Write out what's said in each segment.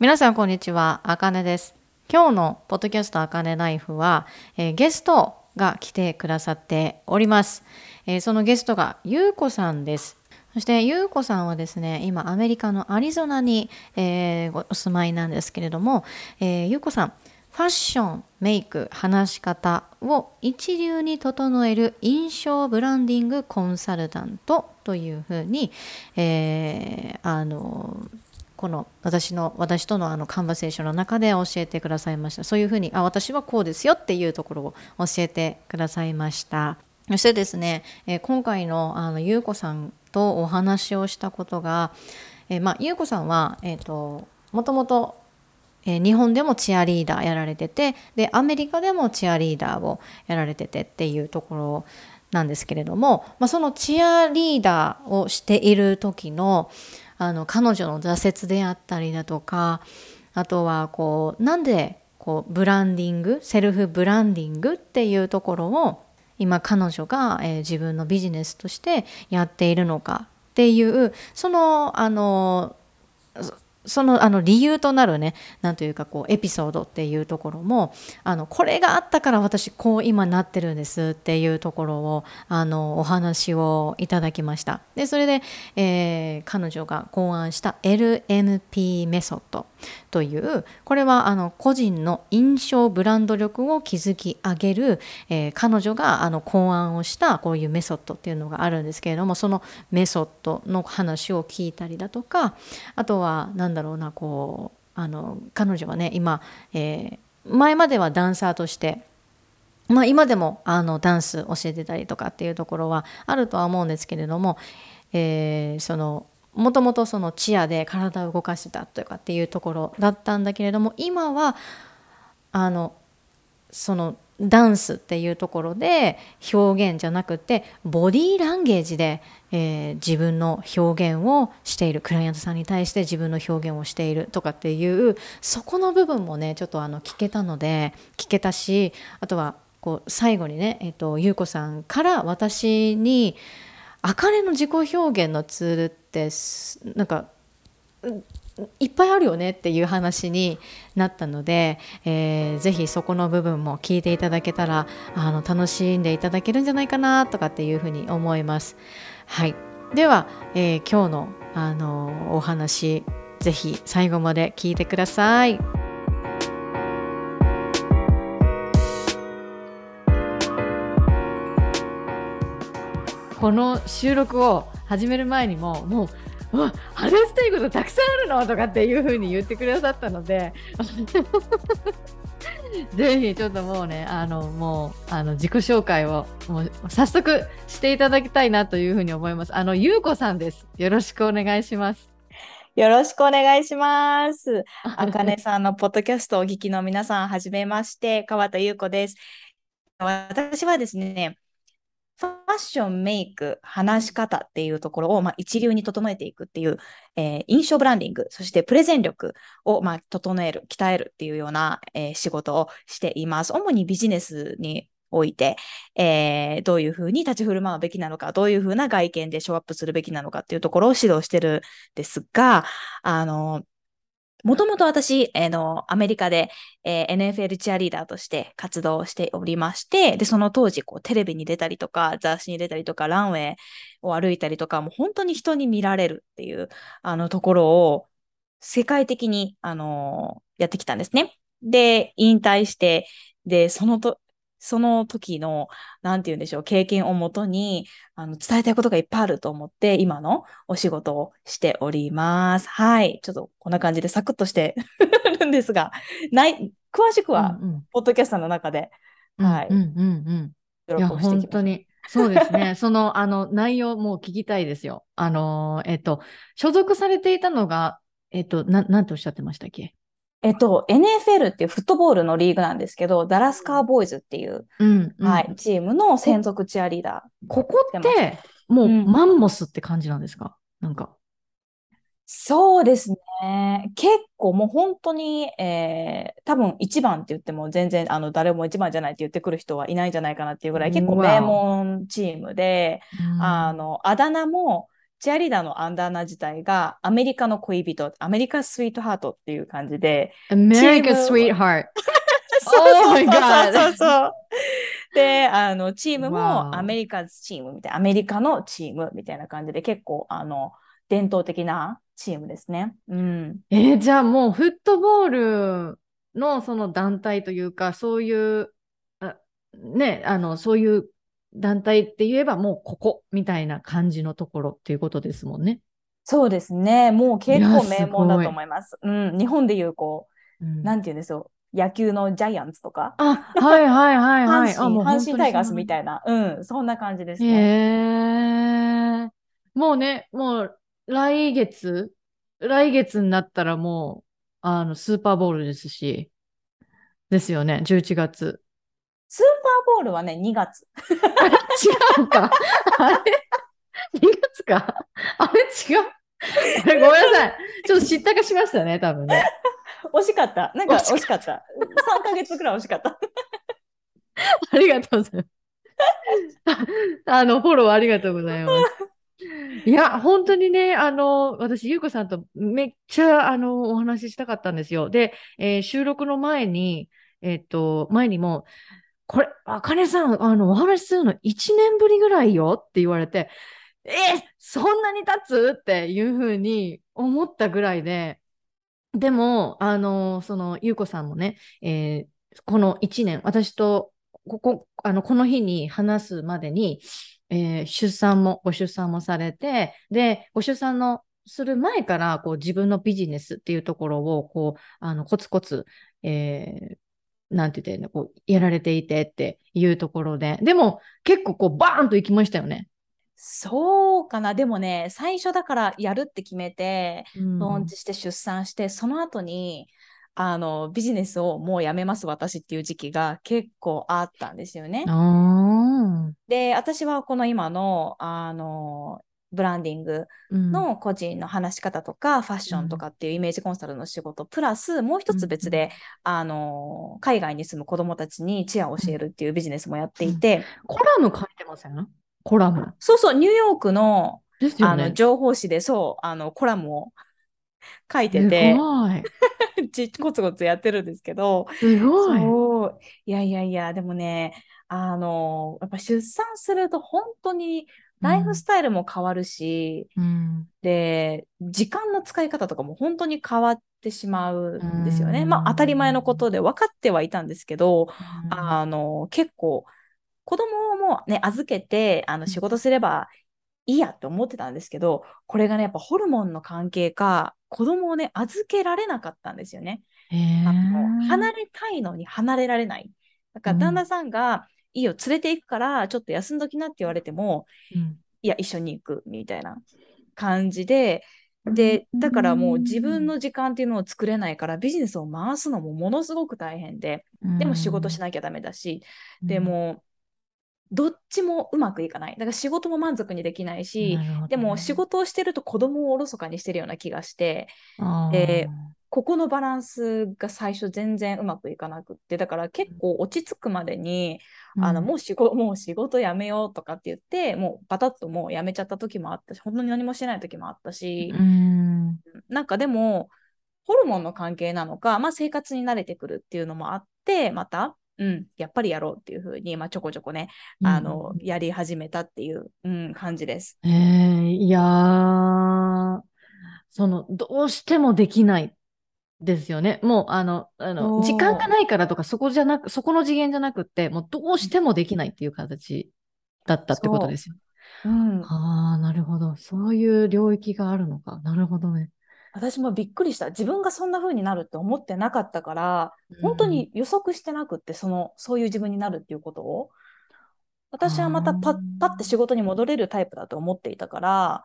皆さんこんにちは、あかねです。今日のポッドキャストあかねライフは、えーゲストが来てくださっております。えーそのゲストがゆうこさんです。そしてゆうこさんはですね、今アメリカのアリゾナに、えーお住まいなんですけれども、えーゆうこさん、ファッション、メイク、話し方を一流に整える印象ブランディングコンサルタントというふうに、えーあのこの私の私とのあのカンバセーションの中で教えてくださいました。そういうふうにあ私はこうですよっていうところを教えてくださいました。そしてですね、えー今回のあのゆうこさんとお話をしたことが、えーまあ、ゆうこさんは、えー、ともともとえー日本でもチアリーダーやられててでアメリカでもチアリーダーをやられててっていうところなんですけれども、まあ、そのチアリーダーをしている時のあの彼女の挫折であったりだとかあとはこうなんでこうブランディングセルフブランディングっていうところを今彼女が、えー自分のビジネスとしてやっているのかっていうそのあのそのあの理由となるねなんというかこうエピソードっていうところもあのこれがあったから私こう今なってるんですっていうところをあのお話をいただきました。でそれで、えー彼女が考案した LNP メソッド。というこれはあの個人の印象ブランド力を築き上げる、えー彼女があの考案をしたこういうメソッドっていうのがあるんですけれどもそのメソッドの話を聞いたりだとかあとは何だろうなこうあの彼女はね今、えー前まではダンサーとしてまあ、今でもあのダンス教えてたりとかっていうところはあるとは思うんですけれども、えーそのもともとそのチアで体を動かしてたとかっていうところだったんだけれども今はあのそのダンスっていうところで表現じゃなくてボディーランゲージで、えー自分の表現をしている。クライアントさんに対して自分の表現をしているとかっていうそこの部分もねちょっとあの聞けたので聞けたしあとはこう最後にね、えっと優子さんから私に「あかねの自己表現のツールってなんかいっぱいあるよねっていう話になったので、えーぜひそこの部分も聞いていただけたらあの楽しんでいただけるんじゃないかなとかっていうふうに思います。はい、では、えー今日のあのお話ぜひ最後まで聞いてください。この収録を始める前にももう話したいことたくさんあるのとかっていう風に言ってくださったので ぜひちょっともうねあのもうあの自己紹介をもう早速していただきたいなというふうに思いますあのゆうこさんですよろしくお願いしますよろしくお願いします。あかねさんのポッドキャストをお聞きの皆さん、はじめまして、川田優子です。私はですね、ファッション、メイク、話し方っていうところを、まあ、一流に整えていくっていう、えー印象ブランディング、そしてプレゼン力を、まあ、整える、鍛えるっていうような、えー仕事をしています。主にビジネスにおいて、えーどういうふうに立ち振る舞うべきなのか、どういうふうな外見でショーアップするべきなのかっていうところを指導してるんですが、あの、もともと私、あの、アメリカで、えー NFL チアリーダーとして活動しておりまして、で、その当時、こう、テレビに出たりとか、雑誌に出たりとか、ランウェイを歩いたりとか、もう本当に人に見られるっていう、あの、ところを、世界的に、あのやってきたんですね。で、引退して、で、そのと、その時の、なんて言うんでしょう、経験をもとに、あの、伝えたいことがいっぱいあると思って、今のお仕事をしております。はい。ちょっとこんな感じでサクッとして るんですが、ない、詳しくは、うんうんポッドキャストの中で、はいうんうんうん収いや。本当にそうですね そのあの内容も聞きたいですよあのえっと所属されていたのがえっとななんておっしゃってましたっけ？えっと、NFL っていうフットボールのリーグなんですけど、ダラスカーボーイズっていう、うんうん。はい、チームの専属チアリーダー。ここってもううん。マンモスって感じなんですか？なんか。そうですね。結構もう本当に、えー多分一番って言っても全然あの誰も一番じゃないって言ってくる人はいないんじゃないかなっていうぐらい結構名門チームで、あの、あだ名もチアリーダーのアンダーナ自体がアメリカの恋人、アメリカスイートハートっていう感じで、America チーム Sweetheart. そう Oh my そう God そうそう。で、あの、チームもアメリカチームみたいな、アメリカのチームみたいな感じで、結構、あの、伝統的なチームですね。うん。えーじゃあもうフットボールのその団体というか、そういう、あね、あの、そういう団体って言えばもうここみたいな感じのところっていうことですもんね。そうですね。もう結構名門だと思います。うん。日本でいう、こうんう、なんて言うんですよ。野球のジャイアンツとか、あ、はいはいはいはい。あ、阪神、阪神タイガースみいたいな、うん、そんな感じですへね。え。もうね、もう来月、来月になったらもう、あの、スーパーボールですし、ですよね、11月。スーパーボールはね、2月。違うか。あれ ?2 月か？あれ？違う？ごめんなさい。ちょっと知ったかしましたね、多分ね。惜しかった。なんか惜しかった。3ヶ月くらい惜しかった。ありがとうございます。あの、フォローありがとうございます。いや、本当にね、あの、私、ゆうこさんとめっちゃ、あの、お話ししたかったんですよ。で、えー収録の前に、えっと、前にも、これ、あかねさん、あの、お話しするの1年ぶりぐらいよって言われて、えそんなに経つっていうふうに思ったぐらいで、でも、あの、その、ゆうこさんもね、えーこの1年、私と、ここ、あの、この日に話すまでに、えー出産も、ご出産もされて、で、ご出産のする前から、こう、自分のビジネスっていうところを、こう、あの、コツコツ、えーなんて言ってんの、こう、やられていてっていうところで、でも、結構こう、バーンと行きましたよね。そうかな。でもね、最初だからやるって決めて、うんローンチして出産して、その後に、あの、ビジネスをもうやめます、私っていう時期が結構あったんですよね。で、私はこの今の、あの、ブランディングうん、の個人の話し方とか、ファッションとかっていうイメージコンサルの仕事、プラスもう一つ別で、あの、海外に住む子供たちにチアを教えるっていうビジネスもやっていて、コラム書いてません？コラム。そうそう、ニューヨークのあの。情報誌でそう、あのコラムを書いてすて、ごい。ちコツコツやってるんですけど、すごい。そう、いやいやいや、でもね、あの、やっぱ出産すると本当にライフスタイルも変わるし、うん。で、時間の使い方とかも本当に変わってしまうんですよね。うんまあ当たり前のことで分かってはいたんですけど、うんあの、結構子供もね、預けて、あの、仕事すればいいやって思ってたんですけど、これがね、やっぱホルモンの関係か、子供をね、預けられなかったんですよね。あの離れたいのに離れられない。だからうん旦那さんが、いいよ、連れて行くから、ちょっと休んどきなって言われても、うん。いや、一緒に行く、みたいな感じで、で、だからもう自分の時間っていうのを作れないから、ビジネスを回すのもものすごく大変で、でも仕事しなきゃダメだし、で、も、どっちもうまくいかない。だから仕事も満足にできないし、でも仕事をしてると子供をおろそかにしてるような気がして、でここのバランスが最初全然うまくいかなくって、だから結構落ち着くまでに、あのもう仕事、もう仕事辞めようとかって言って、もうバタッともう辞めちゃった時もあったし、本当に何もしてない時もあったし、うん、なんかでも、ホルモンの関係なのか、まあ生活に慣れてくるっていうのもあって、また、うん、やっぱりやろうっていうふうに、まあちょこちょこね、あの、やり始めたっていう、うん、感じです。えー、いやー、その、どうしてもできないですよね。もう、あの、あの、時間がないからとか、そこじゃなく、そこの次元じゃなくって、もうどうしてもできないっていう形だったってことですよ。うん、ああ、なるほど。そういう領域があるのか。なるほどね。私もびっくりした。自分がそんな風になるって思ってなかったから、本当に予測してなくって、その、そういう自分になるっていうことを。私はまたパッパッて仕事に戻れるタイプだと思っていたから、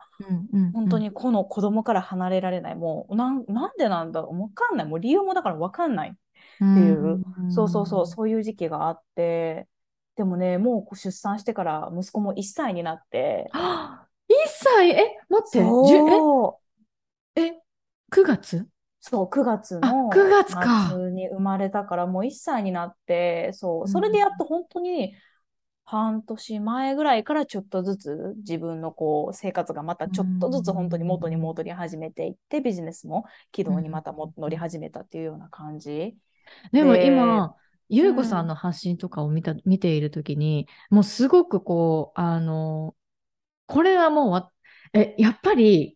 うん、うん、本当にこの子供から離れられない。もう、なん、なんでなんだろう？わかんない。もう理由もだからわかんない。うん、っていう。うんそうそうそう、そういう時期があって、でもね、もう出産してから息子も1歳になって、はあ1歳？え、待って、え、え、9月？そう、9月あの9月に生まれたから、もう1歳になって、そう、うん。それでやっと本当に半年前ぐらいからちょっとずつ自分のこう生活がまたちょっとずつ本当に元に戻り始めていってビジネスも軌道にまたも乗り始めたっていうような感じ。でも今、ゆうこさんの発信とかを見た、見ているときに、もうすごくこう、あの、これはもうわ、え、やっぱり、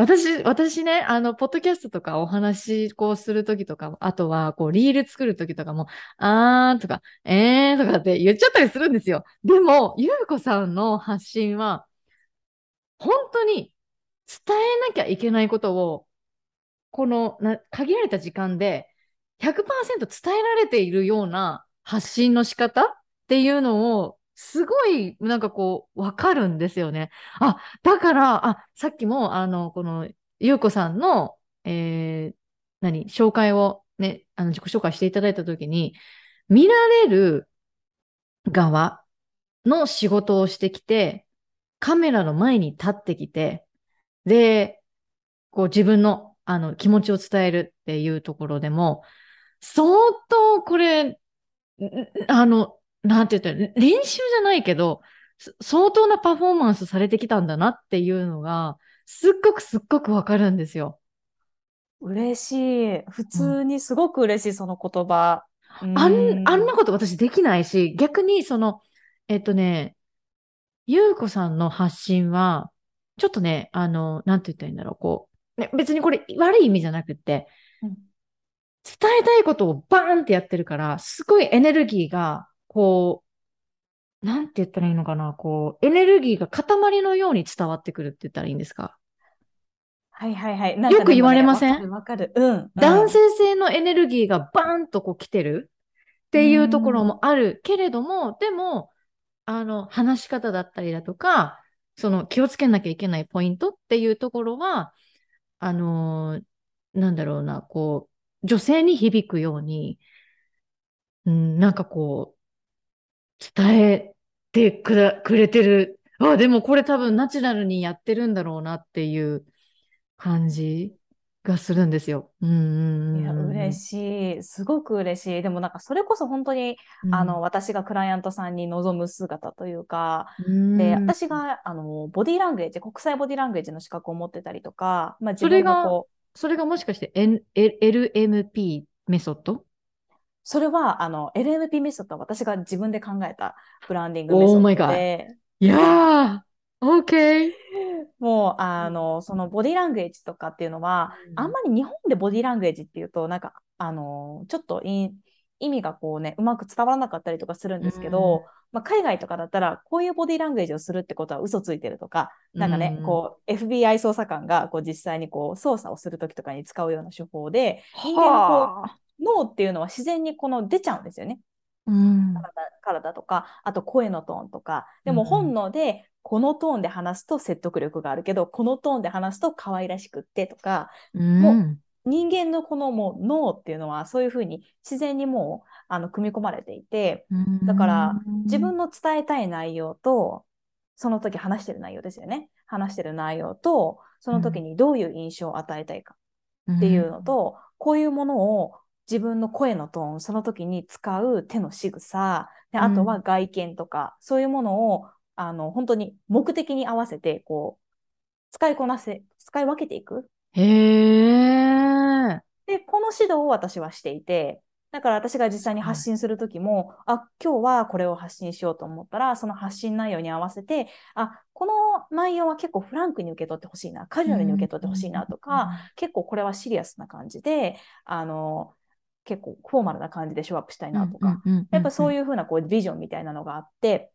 私、私ね、あの、ポッドキャストとかお話、こうするときとか、あとは、こう、リール作るときとかも、あーとか、えーとかって言っちゃったりするんですよ。でも、ゆうこさんの発信は、本当に伝えなきゃいけないことを、このな限られた時間で100%伝えられているような発信の仕方っていうのをすごい、なんかこう、わかるんですよね。あ、だから、あ、さっきも、あの、この、ゆうこさんの、えー、何、紹介をね、あの、自己紹介していただいたときに、見られる側の仕事をしてきて、カメラの前に立ってきて、で、こう自分のあの気持ちを伝えるっていうところでも、相当これ、あの、なんて言ったら、練習じゃないけど、相当なパフォーマンスされてきたんだなっていうのが、すっごくすっごくわかるんですよ。嬉しい。普通にすごく嬉しい、うん、その言葉。あんあんなこと私できないし、逆にその、えっとね、ゆうこさんの発信は、ちょっとね、あの、なんて言ったらいいんだろう、こう、ね、別にこれ悪い意味じゃなくて、うん、伝えたいことをバーンってやってるから、すごいエネルギーが、こう、なんて言ったらいいのかな、こう、エネルギーが塊のように伝わってくるって言ったらいいんですか？はいはいはい。ね、よく言われません？わかるうん。男性性のエネルギーがバーンとこう来てるっていうところもあるけれども、でも、あの、話し方だったりだとか、その気をつけなきゃいけないポイントっていうところは、あのー、なんだろうな、こう、女性に響くように、うん、なんかこう、伝えてくれくれてる。あ、でもこれ多分ナチュラルにやってるんだろうなっていう感じがするんですよ。うんうんうん、いや、嬉しい。すごく嬉しい。でもなんかそれこそ本当に、うん、あの、私がクライアントさんに望む姿というか、うん、で、私が、あの、ボディーランゲージ、国際ボディーランゲージの資格を持ってたりとか、まあ自分がこう、それがもしかして、N、LMP メソッド？それは、あの、LMP メソッドは私が自分で考えたブランディングメソッドで。いやー、OK! もう、あの、そのボディラングエッジとかっていうのは、うん、あん。まり日本でボディラングエッジっていうと、なんか、あの、ちょっと意味がこうね、うまく伝わらなかったりとかするんですけど、うん、まあ、海外とかだったら、こういうボディラングエッジをするってことは嘘ついてるとか、なんかね、うん、こう、FBI 捜査官がこう実際にこう捜査をするときとかに使うような手法で、人間のこう、脳っていうのは自然にこの出ちゃうんですよね。うん、体体とか、あと声のトーンとか、でも本能でこのトーンで話すと説得力があるけど、このトーンで話すと可愛らしくってとか、うん、もう人間のこのもう脳っていうのはそういうふうに自然にもうあの組み込まれていて、だから自分の伝えたい内容と、その時話してる内容ですよね。話してる内容と、その時にどういう印象を与えたいかっていうのと、こういうものを自分の声のトーン、その時に使う手の仕草、であとは外見とか、そういうものをあの、本当に目的に合わせて、こう、使いこなせ、使い分けていく。へー。で、この指導を私はしていて、だから私が実際に発信するときも、はい、あ、今日はこれを発信しようと思ったら、その発信内容に合わせて、あ、この内容は結構フランクに受け取ってほしいな、カジュアルに受け取ってほしいなとか、結構これはシリアスな感じで、あの、結構フォーマルな感じでショーアップしたいなとか、やっぱそういうふうなこうビジョンみたいなのがあって、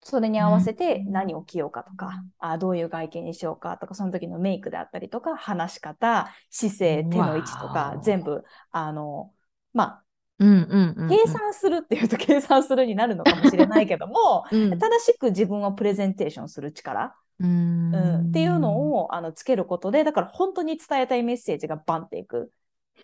それに合わせて何を着ようかとか、うん、あどういう外見にしようかとか、その時のメイクであったりとか、話し方、姿勢、手の位置とか、全部、あの、まあ、計算するっていうと計算するになるのかもしれないけども、うん、正しく自分をプレゼンテーションする力、うん、うん、っていうのをあのつけることで、だから本当に伝えたいメッセージがバンっていく。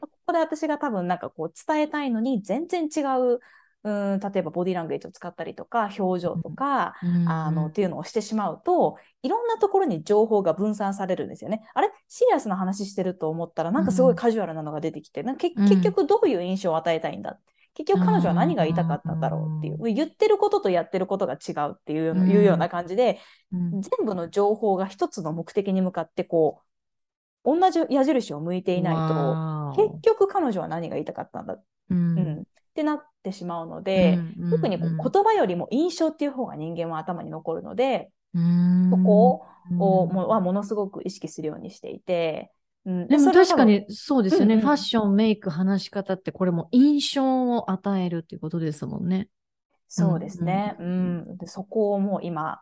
ここで私が多分なんかこう伝えたいのに全然違ううん例えばボディランゲージを使ったりとか表情とか、うん、あのっていうのをしてしまうといろんなところに情報が分散されるんですよね。あれ？シリアスな話してると思ったらなんかすごいカジュアルなのが出てきて、うん、結局どういう印象を与えたいんだ？結局彼女は何が言いたかったんだろうっていう、言ってることとやってることが違うっていう,、いうような感じで、全部の情報が一つの目的に向かってこう、同じ矢印を向いていないと、結局彼女は何が言いたかったんだ、うん、うん、ってなってしまうので、特にこう言葉よりも印象っていう方が人間は頭に残るので、そこをもはものすごく意識するようにしていて、うん、でも確かにそうですよね、うんうん、ファッション、メイク、話し方ってこれも印象を与えるっていうことですもんね。そうですね。うん、うん、でそこをもう今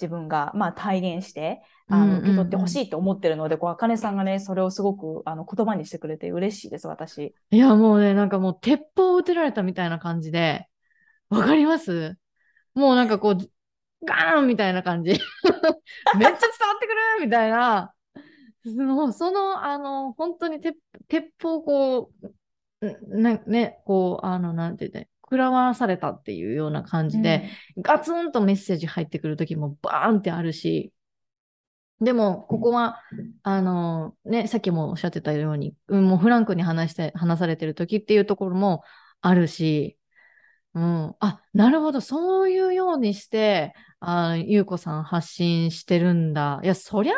自分がまあ体現してあの受け取ってほしいと思ってるので、こう、あかねさんがね、それをすごくあの言葉にしてくれて嬉しいです、私。いや、もうね、なんかもう鉄砲を撃てられたみたいな感じで、わかります？もうなんかこう、ガーンみたいな感じ。めっちゃ伝わってくるみたいな。もうその、あの、本当に鉄鉄砲こう、なね、こう、あの、なんて言って、食らわされたっていうような感じで、うん、ガツンとメッセージ入ってくる時もバーンってあるし、でも、ここは、あの、ね、さっきもおっしゃってたように、うん、もうフランクに話して、話されてる時っていうところもあるし、うん、あ、なるほど、そういうようにして、あ、ゆうこさん発信してるんだ。いや、そりゃ、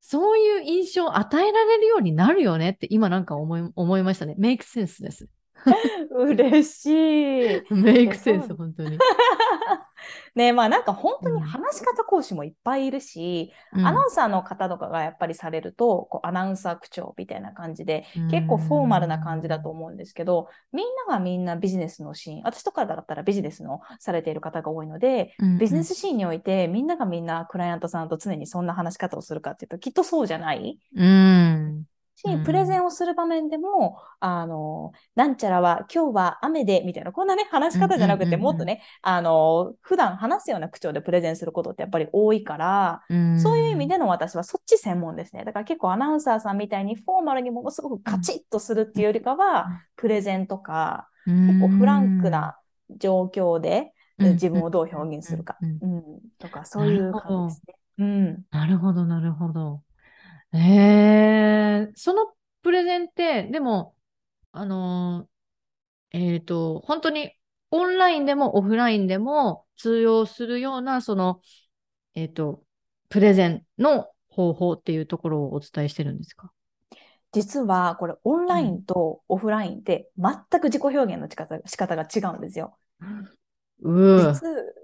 そういう印象を与えられるようになるよねって今なんか思い思いましたね。メイクセンスです。嬉しい。メイクセンス、本当に。ねまあなんか本当に話し方講師もいっぱいいるし、うん、アナウンサーの方とかがやっぱりされると、こうアナウンサー口調みたいな感じで、結構フォーマルな感じだと思うんですけど、みんながみんなビジネスのシーン、私とかだったらビジネスのされている方が多いので、うん、ビジネスシーンにおいてみんながみんなクライアントさんと常にそんな話し方をするかっていうと、きっとそうじゃない。うんし、プレゼンをする場面でも、あの、なんちゃらは今日は雨で、みたいな、こんなね、話し方じゃなくて、もっとね、あの、普段話すような口調でプレゼンすることってやっぱり多いから、そういう意味での私はそっち専門ですね。だから結構アナウンサーさんみたいにフォーマルにものすごくカチッとするっていうよりかは、プレゼンとか、結構フランクな状況で自分をどう表現するか、うん、とか、そういう感じですね。うん、なるほど、なるほど。えー、そのプレゼンって、でも、あのー、えっ、ー、と、本当にオンラインでもオフラインでも通用するような、その、えっ、ー、と、プレゼンの方法っていうところをお伝えしてるんですか？実はこれオンラインとオフラインって全く自己表現の仕方仕方が違うんですよ。う実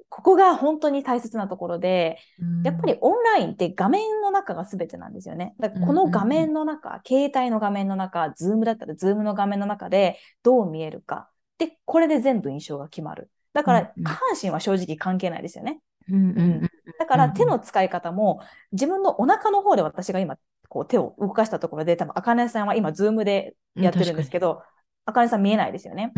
ここが本当に大切なところで、やっぱりオンラインって画面の中が全てなんですよね。だからこの画面の中、携帯の画面の中、ズームだったらズームの画面の中でどう見えるか。で、これで全部印象が決まる。だから、下半身は正直関係ないですよね。だから手の使い方も自分のお腹の方で私が今こう手を動かしたところで多分、あかねさんは今ズームでやってるんですけど、あかねさん見えないですよね。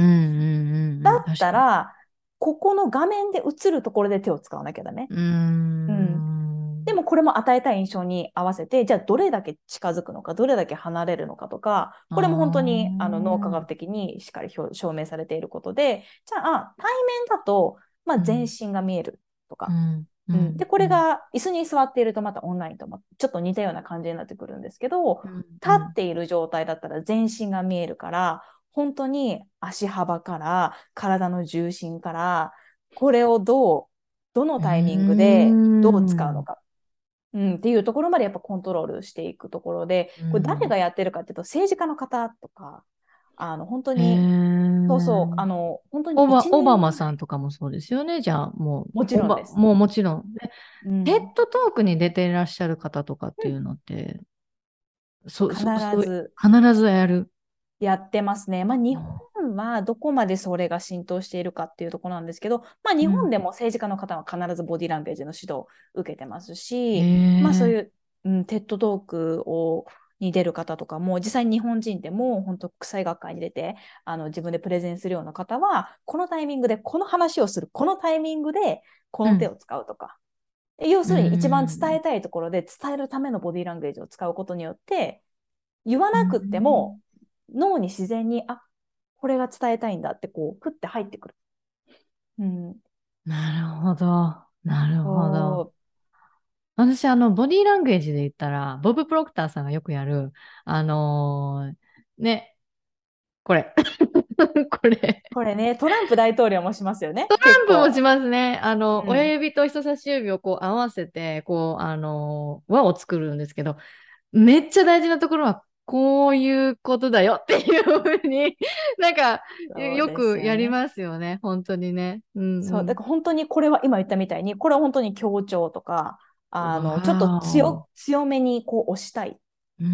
だったら、ここの画面で映るところで手を使わなきゃダメ。うん。うん。でもこれも与えたい印象に合わせて、じゃあどれだけ近づくのか、どれだけ離れるのかとか、これも本当にあの脳科学的にしっかり証明されていることで、じゃあ対面だと、まあ、全身が見えるとか、うん。うん、で、これが椅子に座っているとまたオンラインともちょっと似たような感じになってくるんですけど、うん、立っている状態だったら全身が見えるから、本当に足幅から体の重心からこれをどうどのタイミングでどう使うのか。うん、っていうところまでやっぱコントロールしていくところで、これ誰がやってるかっていうと政治家の方とか、あの本当に、そうそう、あの本当にオバオバマさんとかもそうですよね、じゃあもう。もちろんです。もうもちろん。うん、テッドトークに出ていらっしゃる方とかっていうのって、うん、そ必ず必ずやる。やってますね。まあ、日本はどこまでそれが浸透しているかっていうところなんですけど、まあ、日本でも政治家の方は必ずボディランゲージの指導を受けてますし、まあ、そういう、うん、テッドトークをに出る方とかも、実際に日本人でも本当国際学会に出てあの自分でプレゼンするような方は、このタイミングでこの話をする、このタイミングでこの手を使うとか、うん、要するに一番伝えたいところで伝えるためのボディランゲージを使うことによって、言わなくっても脳に自然に、あ、これが伝えたいんだって、こう、ふって入ってくる。うん。なるほど。なるほど。私、あの、ボディーランゲージで言ったら、ボブ・プロクターさんがよくやる、あのー、ね、これ。これ。これね、トランプ大統領もしますよね。トランプもし結ますね。あの、うん親指と人差し指をこう合わせて、こう、あの、輪を作るんですけど、めっちゃ大事なところは、こういうことだよっていうふうに、なんか、構よくやりすますよね。本当にね。うん、そう、んだから本当にこれは今言ったみたいに、これは本当に強調とか、あの、ちょっとわ強、強めにこう押したい。こ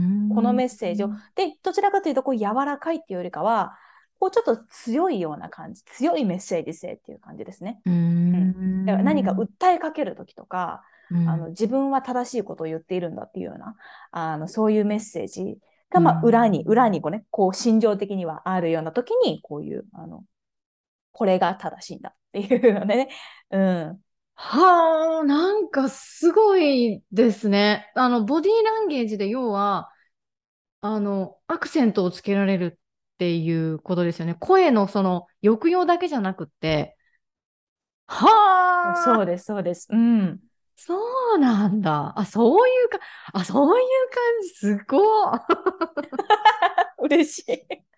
のメッセージを。で、どちらかというと、こう柔らかいっていうよりかは、こうちょっと強いような感じ、強いメッセージ性っていう感じですね。うーん。だから何か訴えかけるときとか、うんあの自分は正しいことを言っているんだっていうような、あのそういうメッセージが、まあ、うん裏に、裏にこうね、こう心情的にはあるようなときに、こういう、あの、これが正しいんだっていうのでね、うん。はあ、なんかすごいですね。あの、ボディーランゲージで要は、あの、アクセントをつけられるっていうことですよね。声のその抑揚だけじゃなくって、はあ、そうです、そうです。うん。そうなんだ。あ、そういうか、あ、そういう感じ、すごい。嬉しい。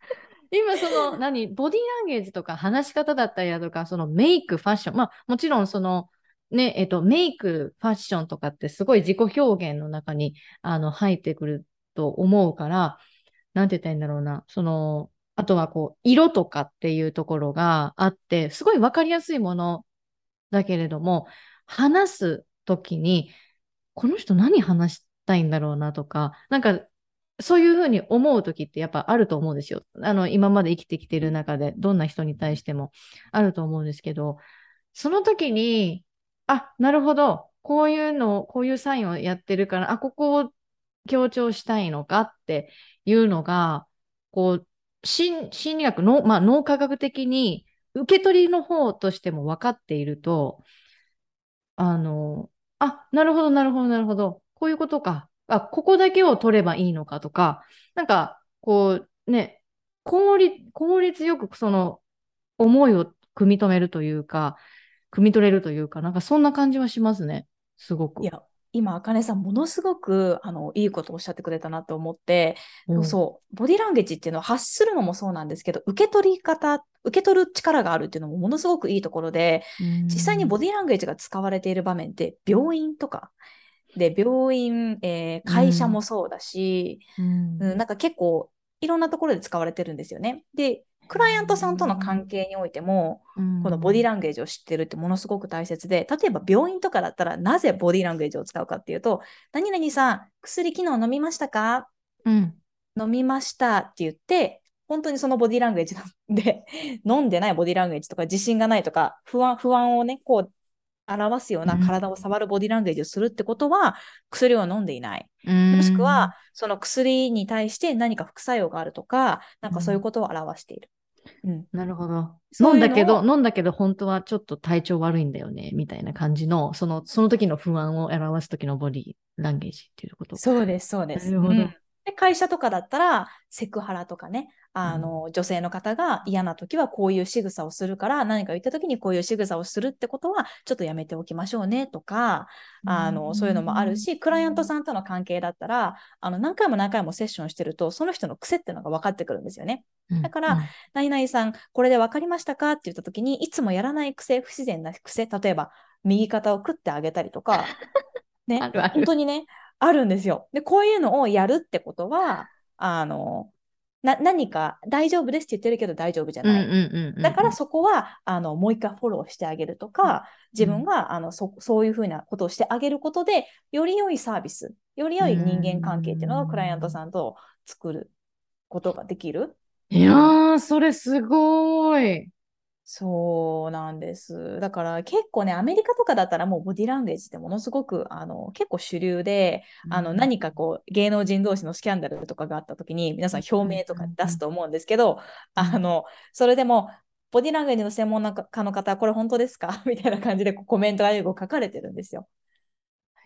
今その何ボディーランゲージとか話し方だったりだとかそのメイクファッションまあもちろんそのねえっとメイクファッションとかってすごい自己表現の中にあの入ってくると思うからなんて言ったらいいんだろうなそのあとはこう色とかっていうところがあってすごい分かりやすいものだけれども話すときにこの人何話したいんだろうなとかなんかそういうふうに思うときってやっぱあると思うんですよ。あの、今まで生きてきてる中で、どんな人に対してもあると思うんですけど、その時に、あ、なるほど、こういうの、こういうサインをやってるから、あ、ここを強調したいのかっていうのが、こう、心心理学の、まあ、脳科学的に受け取りの方としても分かっていると、あの、あ、なるほど、なるほど、なるほど。こういうことか。あ、ここだけを取ればいいのかとか、なんか、こう、ね、効率、効率よくその思いを汲み止めるというか、汲み取れるというか、なんかそんな感じはしますね。すごく。いや、今、あかねさん、ものすごく、あの、いいことをおっしゃってくれたなと思って、うん。そう、ボディランゲージっていうのは発するのもそうなんですけど、受け取り方、受け取る力があるっていうのもものすごくいいところで、実際にボディランゲージが使われている場面って、病院とか、で、病院、えー会社もそうだし、うん。うん、なんか結構、いろんなところで使われてるんですよね。で、クライアントさんとの関係においても、このボディランゲージを知ってるってものすごく大切で、例えば病院とかだったらなぜボディランゲージを使うかっていうと、何々さん、薬昨日飲みましたか？うん。飲みましたって言って、本当にそのボディランゲージなんで、飲んでないボディランゲージとか自信がないとか、不安、不安をね、こう、表すようなうん体を触るボディランゲージをするってことは、薬を飲んでいない。ももしくは、その薬に対して何か副作用があるとか、なんかそういうことを表している。うん。なるほど。飲んだけど、飲んだけど本当はちょっと体調悪いんだよね、みたいな感じの、その、その時の不安を表す時のボディランゲージっていうこと。そうです、そうです。なるほどうんで会社とかだったら、セクハラとかね、あの、女性の方が嫌な時はこういう仕草をするから、何か言った時にこういう仕草をするってことは、ちょっとやめておきましょうねとか、あの、そういうのもあるし、クライアントさんとの関係だったら、あの、何回も何回もセッションしてると、その人の癖っていうのが分かってくるんですよね。うん。だから何々さん、これで分かりましたかって言った時に、いつもやらない癖、不自然な癖、例えば、右肩を食ってあげたりとか、ね、あるある。本当にね、あるんですよ。で、こういうのをやるってことは、あの、な、何か大丈夫ですって言ってるけど大丈夫じゃない。だからそこは、あの、もう一回フォローしてあげるとか、自分が、あの、そ、そういうふうなことをしてあげることで、より良いサービス、より良い人間関係っていうのをクライアントさんと作ることができる。いやー、それすごい。そうなんです。だから結構ね、アメリカとかだったらもうボディランゲージってものすごく、あの、結構主流で、あの、何かこう、芸能人同士のスキャンダルとかがあった時に、皆さん表明とか出すと思うんですけど、あの、それでも、ボディランゲージの専門家の方、これ本当ですか？みたいな感じでコメントが英語書かれてるんですよ。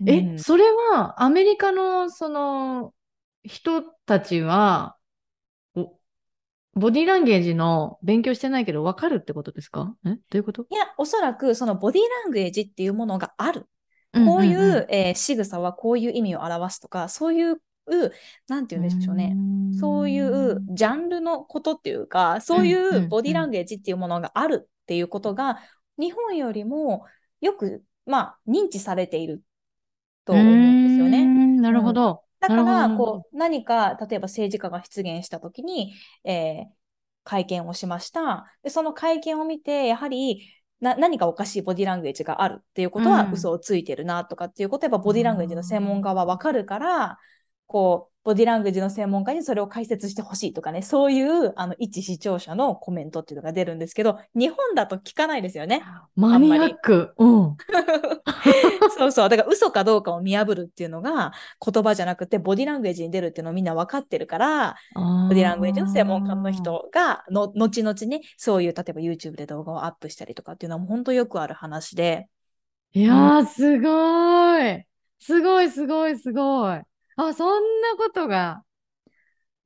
うえ、ん。それはアメリカのその人たちは、おボディランゲージの勉強してないけど分かるってことですか？え？どういうこと？いや、おそらくそのボディランゲージっていうものがある。こういう、んんんえー仕草はこういう意味を表すとか、そういうなんて言うんでしょうね。そういうジャンルのことっていうか、そういうボディランゲージっていうものがあるっていうことが、日本よりもよく、まあ、認知されていると思うんですよね。なるほど。だから、こう、何か、例えば政治家が出現したときに、えー会見をしました。で、その会見を見て、やはり、な何かおかしいボディランゲージがあるっていうことはうん嘘をついてるなとかっていうことはやっぱボディランゲージの専門家はわかるから、こう、ボディランゲージの専門家にそれを解説してほしいとかね、そういうあの一視聴者のコメントっていうのが出るんですけど、日本だと聞かないですよね。マニアック。うん。そうそう。だから嘘かどうかを見破るっていうのが言葉じゃなくてボディランゲージに出るっていうのをみんな分かってるから、ボボディランゲージの専門家の人がの後々ね、そういう例えば YouTube で動画をアップしたりとかっていうのはもう本当よくある話で、いやー、すごい。すごい、すごい、すごい。あ、そんなことが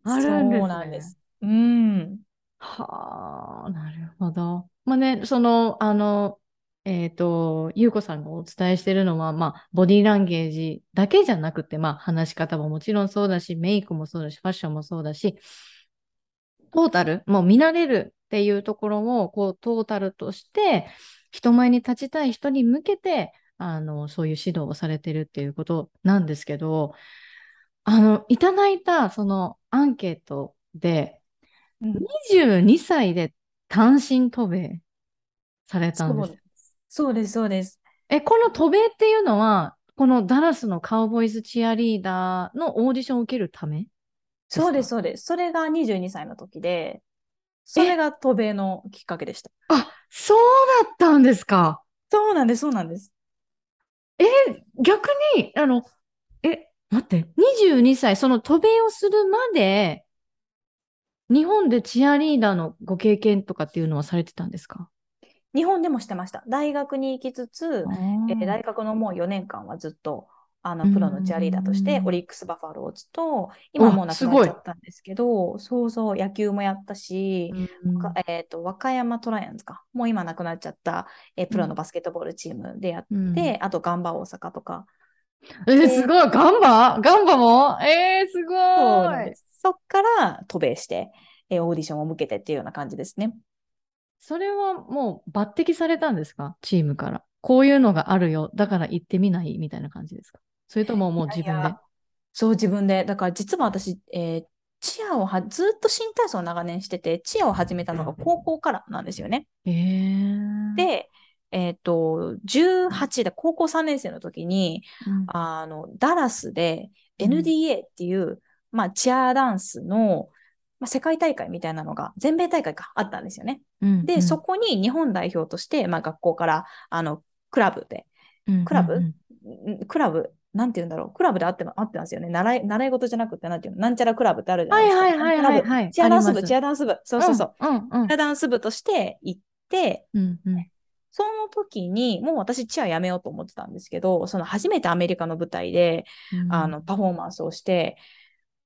あるんですね。そうなんです。うん。はあ、なるほど。まあね、その、あの、えっと、ゆうこさんがお伝えしてるのは、まあ、ボディーランゲージだけじゃなくて、まあ、話し方ももちろんそうだし、メイクもそうだし、ファッションもそうだし、トータル、もう見られるっていうところを、こう、トータルとして、人前に立ちたい人に向けて、あの、そういう指導をされてるっていうことなんですけど、あの、いただいた、その、アンケートで、うん22歳で単身渡米されたんです。そうです、そうです。え、この渡米っていうのは、このダラスのカウボーイズチアリーダーのオーディションを受けるためそうです、そうです。それが22歳の時で、それが渡米のきっかけでした。あ、そうだったんですか？そうなんです、そうなんです。逆に、あの、え、待って、22歳、その渡米をするまで、日本でチアリーダーのご経験とかっていうのはされてたんですか？日本でもしてました。大学に行きつつ、えー大学学のもう4年間はずっとあのうんプロのチアリーダーとして、オリックス・バファローズと、今はもうなくなっちゃったんですけど、そうそう、野球もやったし、かえっと、和歌山トライアンズか、もう今なくなっちゃった、えープロのバスケットボールチームでやって、あとガンバ大阪とか、えーすごい、ガンバ？ガンバも？えー、すごいそっから渡米して、えーオーディションを向けてっていうような感じですね。それはもう抜擢されたんですか？チームから。こういうのがあるよ。だから行ってみないみたいな感じですか？それとももう自分でいやいや。そう、自分で。だから実は私、えーチアをは、ずっと新体操を長年してて、チアを始めたのが高校からなんですよね。えー、で、えっと、18で高校3年生の時に、うんあの、ダラスでうん NDA っていう、まあ、チアダンスの、まあ、世界大会みたいなのが、全米大会か、あったんですよね。で、うんうんそこに日本代表として、まあ、学校から、あの、クラブで、うんクラブ？うんんクラブ、なんて言うんだろう。クラブであってまあってますよね。習い、習い事じゃなくて、なんていうの、なんちゃらクラブってあるじゃないですか。はいはいはいはいはいチアダンス部、チアダンス部。そうそうそう。うんうんチアダンス部として行って、うんうんその時に、もう私チアやめようと思ってたんですけど、その初めてアメリカの舞台で、うん。あの、パフォーマンスをして、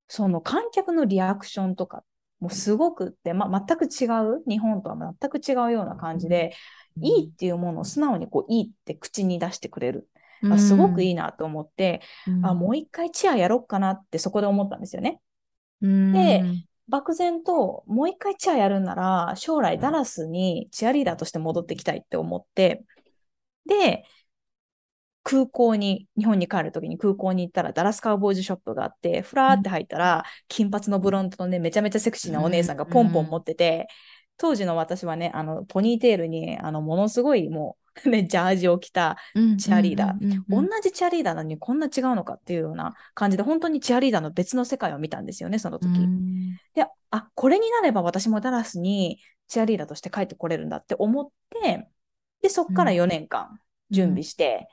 その観客のリアクションとか、もうすごくって、まあ、全く違う、日本とは全く違うような感じで、いいっていうものを素直にこう、いいって口に出してくれる。あすごくいいなと思って、あ、もう一回チアやろっかなってそこで思ったんですよね。うん。で漠然と、もう一回チアやるんなら、将来ダラスにチアリーダーとして戻ってきたいって思って、で、空港に、日本に帰るときに空港に行ったら、ダラスカウボーイズショップがあって、ふらーって入ったら、金髪のブロンドのね、めちゃめちゃセクシーなお姉さんがポンポン持ってて、当時の私はね、あの、ポニーテールに、あの、ものすごいもう、ね、ジャージを着た、チアリーダーー同じチアリーダーなのにこんな違うのかっていうような感じで、本当にチアリーダーの別の世界を見たんですよね、その時。で、あ、これになれば私もダラスにチアリーダーとして帰ってこれるんだって思って、で、そっから4年間準備して、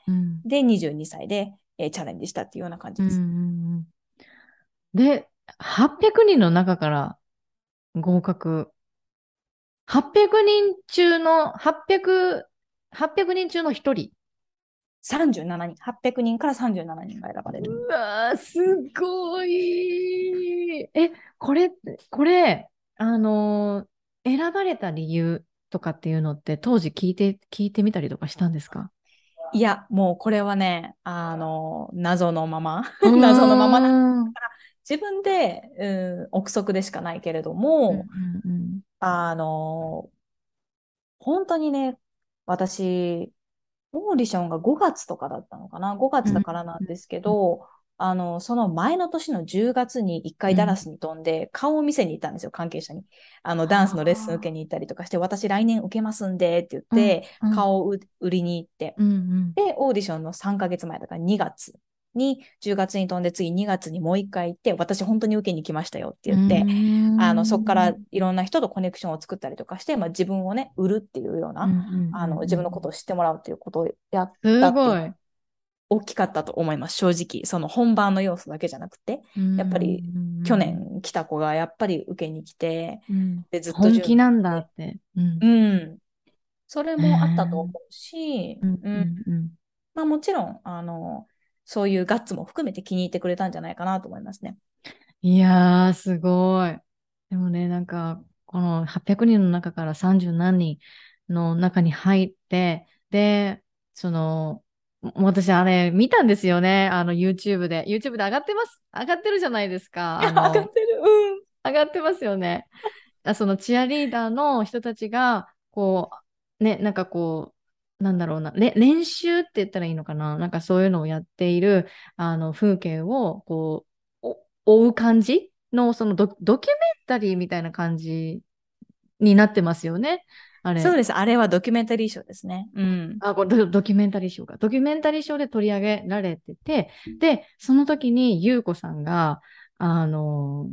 で、22歳で、えーチャレンジしたっていうような感じです。で、800人の中から合格。800人中の、800、800人中の1人。37人、800人から37人が選ばれる。うわー、すごい。え、これ、これ、あのー選ばれた理由とかっていうのって当時聞いて、聞いてみたりとかしたんですか？いや、もうこれはね、あの、謎のまま、謎のままなな。自分で、うん、憶測でしかないけれどうんも、うんあの、本当にね、私、オーディションが5月とかだったのかな ?5 月だからなんですけど、あの、その前の年の10月に1回ダラスに飛んで、顔を見せに行ったんですよ、関係者に。あの、ダンスのレッスン受けに行ったりとかして、私来年受けますんでって言って、うんうん。顔を売売りに行って。うんうん。で、オーディションの3ヶ月前だから2月に、10月に飛んで、次2月にもう1回行って、私本当に受けに来ましたよって言って、あの、そこからいろんな人とコネクションを作ったりとかして、まあ、自分をね、売るっていうような、あの、自分のことを知ってもらうっていうことをやったっ。大きかったと思います、正直。その本番の要素だけじゃなくて、やっぱり去年来た子がやっぱり受けに来て、うんで、ずっと本気なんだって。うんうん。それもあったと思うし、うんうんうんまあもちろん、あの、そういうガッツも含めて気に入ってくれたんじゃないかなと思いますね。いやー、すごい。でもね、なんか、この800人の中から30何人の中に入って、で、その、も私、あれ、見たんですよね。あの、YouTube で。YouTube で上がってます。上がってるじゃないですか。上がってる。うん。上がってますよね。あそのチアリーダーの人たちが、こう、ね、なんかこう、なんだろうな、れ練習って言ったらいいのかな？なんかそういうのをやっている、あの、風景を、こう、お追う感じの、そのドドキュメンタリーみたいな感じになってますよね。あれ。そうです。あれはドキュメンタリーショーですね。うん。あ、これドドキュメンタリー賞か。ドキュメンタリー賞で取り上げられてて、で、その時に優子さんが、あの、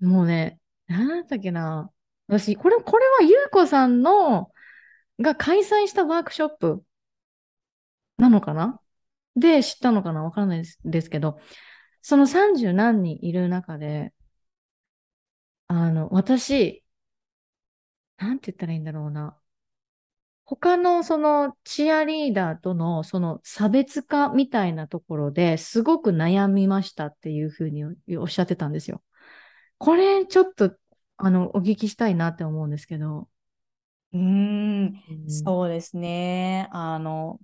もうね、なんだっけな。私、これ、これは優子さんの、が開催したワークショップなのかな？で、知ったのかな？わからないですですけど、その30何人いる中で、あの、私、なんて言ったらいいんだろうな。他のそのチアリーダーとのその差別化みたいなところですごく悩みましたっていうふうにおっしゃってたんですよ。これちょっとあのお聞きしたいなって思うんですけど。うーん、そうですね。あの、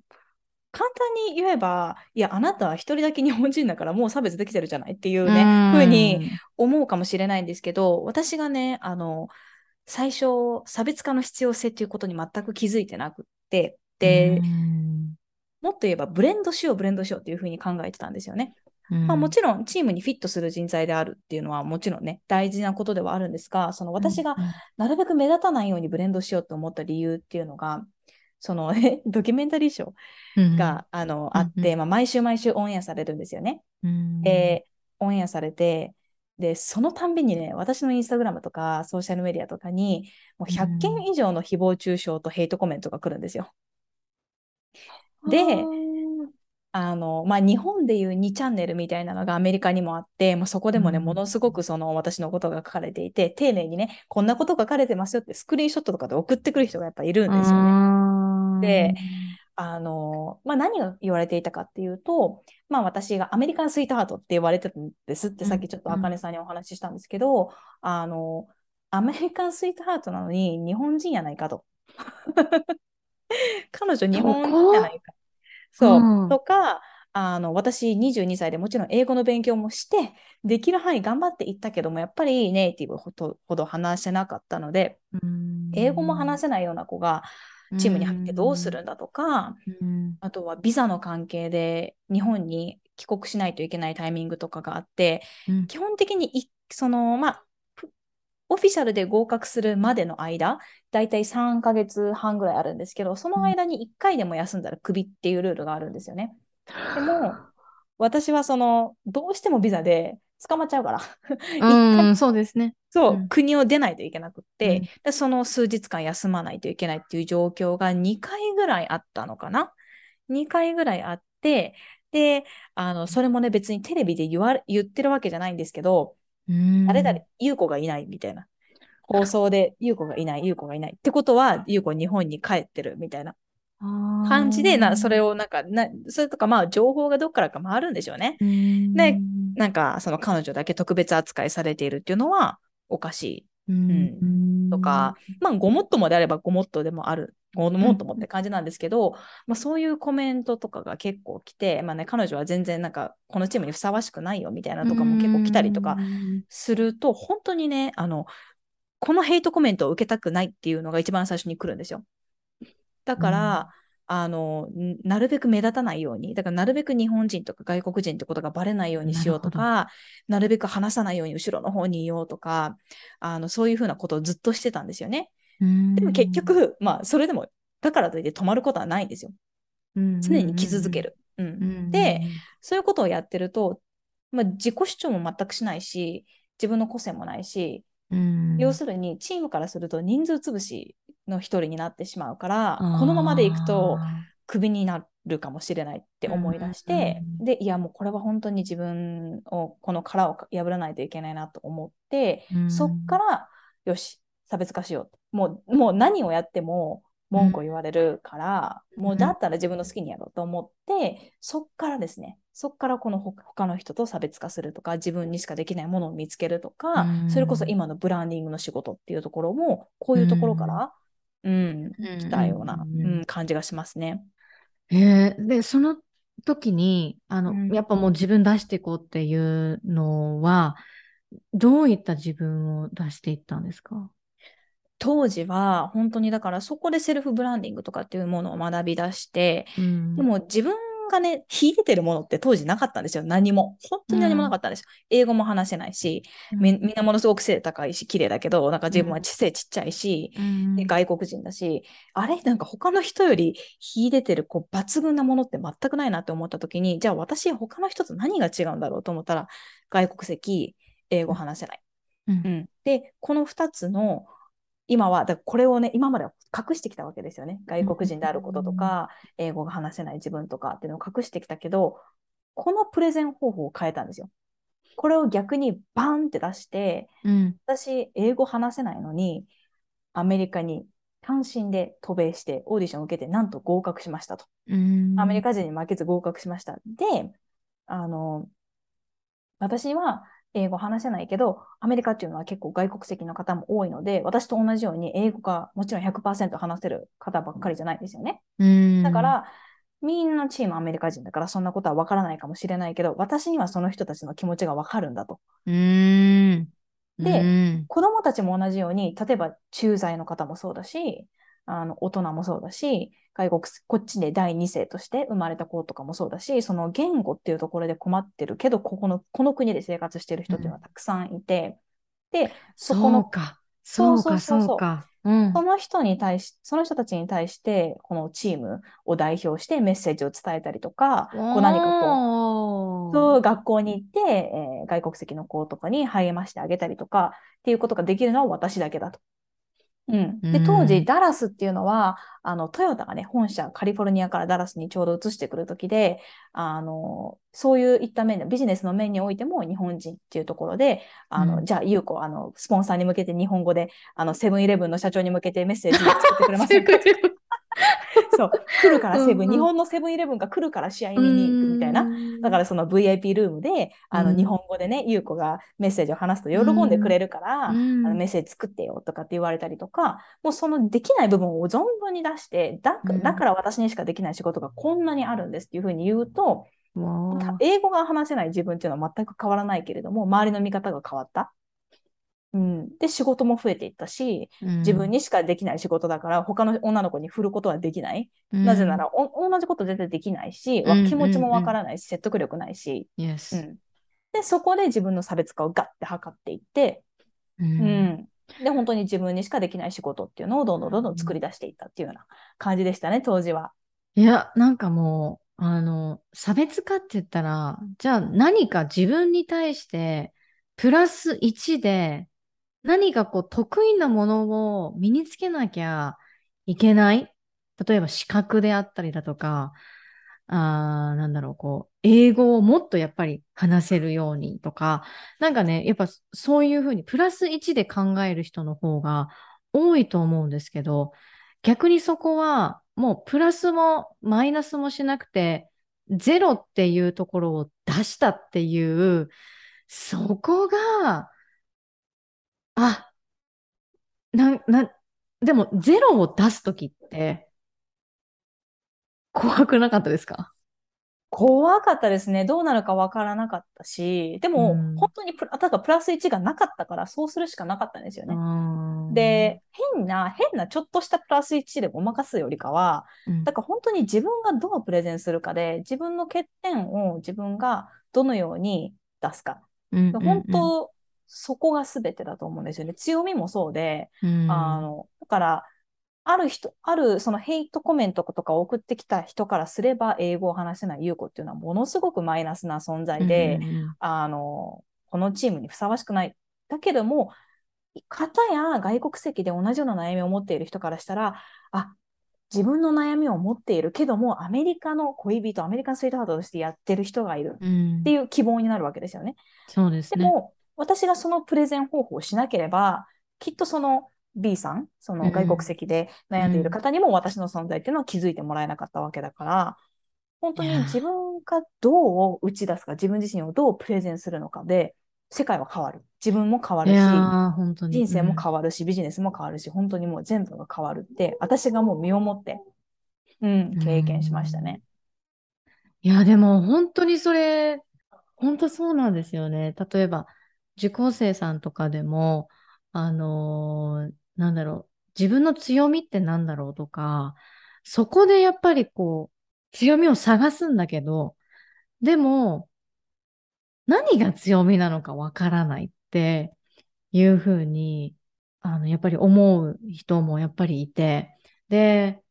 簡単に言えば、いや、あなたは一人だけ日本人だからもう差別できてるじゃないっていうね、うんふうに思うかもしれないんですけど、私がね、あの、最初、差別化の必要性っていうことに全く気づいてなくって、で、うんもっと言えばブレンドしよう、ブレンドしようっていうふうに考えてたんですよね。うん。まあ、もちろんチームにフィットする人材であるっていうのはもちろんね、大事なことではあるんですが、その私がなるべく目立たないようにブレンドしようと思った理由っていうのが、そのドキュメンタリーショーが、あのあって、まあ、毎週毎週オンエアされるんですよね。うんで、オンエアされて、で、そのたんびにね、私のインスタグラムとかソーシャルメディアとかに、もう100件以上の誹謗中傷とヘイトコメントが来るんですよ。であの、まあ、日本でいう2チャンネルみたいなのがアメリカにもあって、まあ、そこでもね、うんものすごくその私のことが書かれていて、丁寧にね、こんなこと書かれてますよってスクリーンショットとかで送ってくる人がやっぱいるんですよね。で、あの、まあ、何が言われていたかっていうと、まあ、私がアメリカンスイートハートって言われてたんですって、さっきちょっとあかねさんにお話ししたんですけど、あの、アメリカンスイートハートなのに日本人やないかと。彼女日本人やないか。そう。うん。とか、あの、私22歳でもちろん英語の勉強もして、できる範囲頑張っていったけども、やっぱりネイティブほどほど話せなかったので、英語も話せないような子がチームに入ってどうするんだとか、うん。あとはビザの関係で日本に帰国しないといけないタイミングとかがあって、うん。基本的にいその、まあ、ふオフィシャルで合格するまでの間、だいたい3ヶ月半ぐらいあるんですけど、その間に1回でも休んだらクビっていうルールがあるんですよね。でも、私はその、どうしてもビザで捕まっちゃうから、一うん回そうですね。そう、うん国を出ないといけなくって、うんでその数日間休まないといけないっていう状況が2回ぐらいあったのかな ?2 回ぐらいあって、で、あの、それもね、別にテレビで言われ言ってるわけじゃないんですけど、誰々、優子がいないみたいな。放送で優子がいない、優子がいない。ってことは、優子日本に帰ってるみたいな感じで、な、それを、をなんか、な、それとかまあ、情報がどっからか回るんでしょうね。うんでなんか、その彼女だけ特別扱いされているっていうのはおかしい。うんとか、まあ、ごもっともであればごもっとでもある、ごもっともって感じなんですけど、まあ、そういうコメントとかが結構来て、まあね、彼女は全然なんか、このチームにふさわしくないよみたいなとかも結構来たりとかすると、本当にね、あの、このヘイトコメントを受けたくないっていうのが一番最初に来るんですよ。だから、あの、なるべく目立たないように、だからなるべく日本人とか外国人ってことがバレないようにしようとか、なるべく話さないように後ろの方にいようとか、あの、そういうふうなことをずっとしてたんですよね。でも結局、まあ、それでも、だからといって止まることはないんですよ。常に傷つける。うん、で、そういうことをやってると、まあ、自己主張も全くしないし、自分の個性もないし、要するにチームからすると人数潰しの一人になってしまうからこのままでいくとクビになるかもしれないって思い出して、うん、でいやもうこれは本当に自分をこの殻を破らないといけないなと思って、うん、そっからよし差別化しようもうもう何をやっても文句を言われるから、うん、もうだったら自分の好きにやろうと思って、そっからですね、そっからこの他の人と差別化するとか、自分にしかできないものを見つけるとか、うん、それこそ今のブランディングの仕事っていうところも、こういうところから、うん、うん、来たような、うん。感じがしますね。えー、で、その時に、あの、やっぱもう自分出していこうっていうのは、どういった自分を出していったんですか？当時は本当にだからそこでセルフブランディングとかっていうものを学び出して、うん、でも自分がね、秀でてるものって当時なかったんですよ。何も。本当に何もなかったんですよ。うん、英語も話せないし、みんなものすごく背高いし、綺麗だけど、なんか自分は知性ちっちゃいし、うん、外国人だし、あれなんか他の人より秀でてるこう抜群なものって全くないなって思った時に、じゃあ私他の人と何が違うんだろうと思ったら、外国籍、英語話せない。うん、で、この2つの今は、だこれをね、今までは隠してきたわけですよね。外国人であることとか、英語が話せない自分とかっていうのを隠してきたけど、このプレゼン方法を変えたんですよ。これを逆にバーンって出して、うん、私、英語話せないのに、アメリカに単身で渡米してオーディションを受けて、なんと合格しましたと。アメリカ人に負けず合格しました。で、あの、私は英語話せないけど、アメリカっていうのは結構外国籍の方も多いので、私と同じように英語がもちろん100%話せる方ばっかりじゃないですよね。だから、みんなチームアメリカ人だからそんなことはわからないかもしれないけど、私にはその人たちの気持ちがわかるんだと。で、子供たちも同じように、例えば駐在の方もそうだし、あの大人もそうだし、外国、こっちで第2世として生まれた子とかもそうだし、その言語っていうところで困ってるけど、ここの、この国で生活してる人っていうのはたくさんいて、うん、で、そこの、そうか、そうか、そうか。うん、その人に対し、その人たちに対して、このチームを代表してメッセージを伝えたりとか、こう何かこう、そう学校に行って、えー、外国籍の子とかに励ましてあげたりとかっていうことができるのは私だけだと。うん、で当時、ダラスっていうのは、あのトヨタがね、本社、カリフォルニアからダラスにちょうど移してくるときで、あのそういういった面で、ビジネスの面においても日本人っていうところで、あの、うん、じゃあ、ゆうこ、あの、スポンサーに向けて日本語で、あの、セブンイレブンの社長に向けてメッセージを作ってくれませんか そう、来るからセブン、日本のセブンイレブンが来るから試合見に行くみたいな。だからその VIP ルームで、あの、日本語でね、優子がメッセージを話すと喜んでくれるから、あのメッセージ作ってよとかって言われたりとか、もうそのできない部分を存分に出して、だだから私にしかできない仕事がこんなにあるんですっていうふうに言うと、英語が話せない自分っていうのは全く変わらないけれども、周りの見方が変わった。うん、で仕事も増えていったし、うん、自分にしかできない仕事だから他の女の子に振ることはできない、うん、なぜなら同じこと絶対できないし、うん、気持ちもわからないし、説得力ないし、でそこで自分の差別化をガッて測っていって、うん。で本当に自分にしかできない仕事っていうのをどんどんどんどん作り出していったっていうような感じでしたね当時は。いやなんかもうあの差別化って言ったらじゃあ何か自分に対してプラス1で何かこう得意なものを身につけなきゃいけない？例えば資格であったりだとか、あなんだろう、こう、英語をもっとやっぱり話せるようにとか、なんかね、やっぱそういうふうにプラス1で考える人の方が多いと思うんですけど、逆にそこはもうプラスもマイナスもしなくて、ゼロっていうところを出したっていう、そこが、あ、な、な、でもゼロを出すときって怖くなかったですか？怖かったですね。どうなるかわからなかったし、でも、うん本当にプラ、だからプラス1がなかったから、そうするしかなかったんですよね。うんで、変な、変なちょっとしたプラス1でごまかすよりかは、うんだから本当に自分がどうプレゼンするかで、自分の欠点を自分がどのように出すか。うん本当、そこが全てだと思うんですよね。強みもそうで、うんあの、だから、ある人、あるそのヘイトコメントとかを送ってきた人からすれば、英語を話せない優子っていうのはものすごくマイナスな存在で、うんうんあの、このチームにふさわしくない。だけども、方や外国籍で同じような悩みを持っている人からしたら、あ、自分の悩みを持っているけども、アメリカの恋人、アメリカンスイートハートとしてやってる人がいるうんっていう希望になるわけですよね。そうですね。でも、私がそのプレゼン方法をしなければ、きっとその B さん、その外国籍で悩んでいる方にも私の存在っていうのは気づいてもらえなかったわけだから、本当に自分がどう打ち出すか、自分自身をどうプレゼンするのかで、世界は変わる。自分も変わるし。人生もわ変わるし、ビジネスも変わるし、本当にもう全部が変わるって、私がもう身をもって、うん、経験しましたね。いや、でも本当にそれ、本当そうなんですよね。例えば、受講生さんとかでも、あのーなんだろう、自分の強みってなんだろうとか、そこでやっぱりこう、強みを探すんだけど、でも、何が強みなのかわからないっていうふうに、あの、やっぱり思う人もやっぱりいて、で、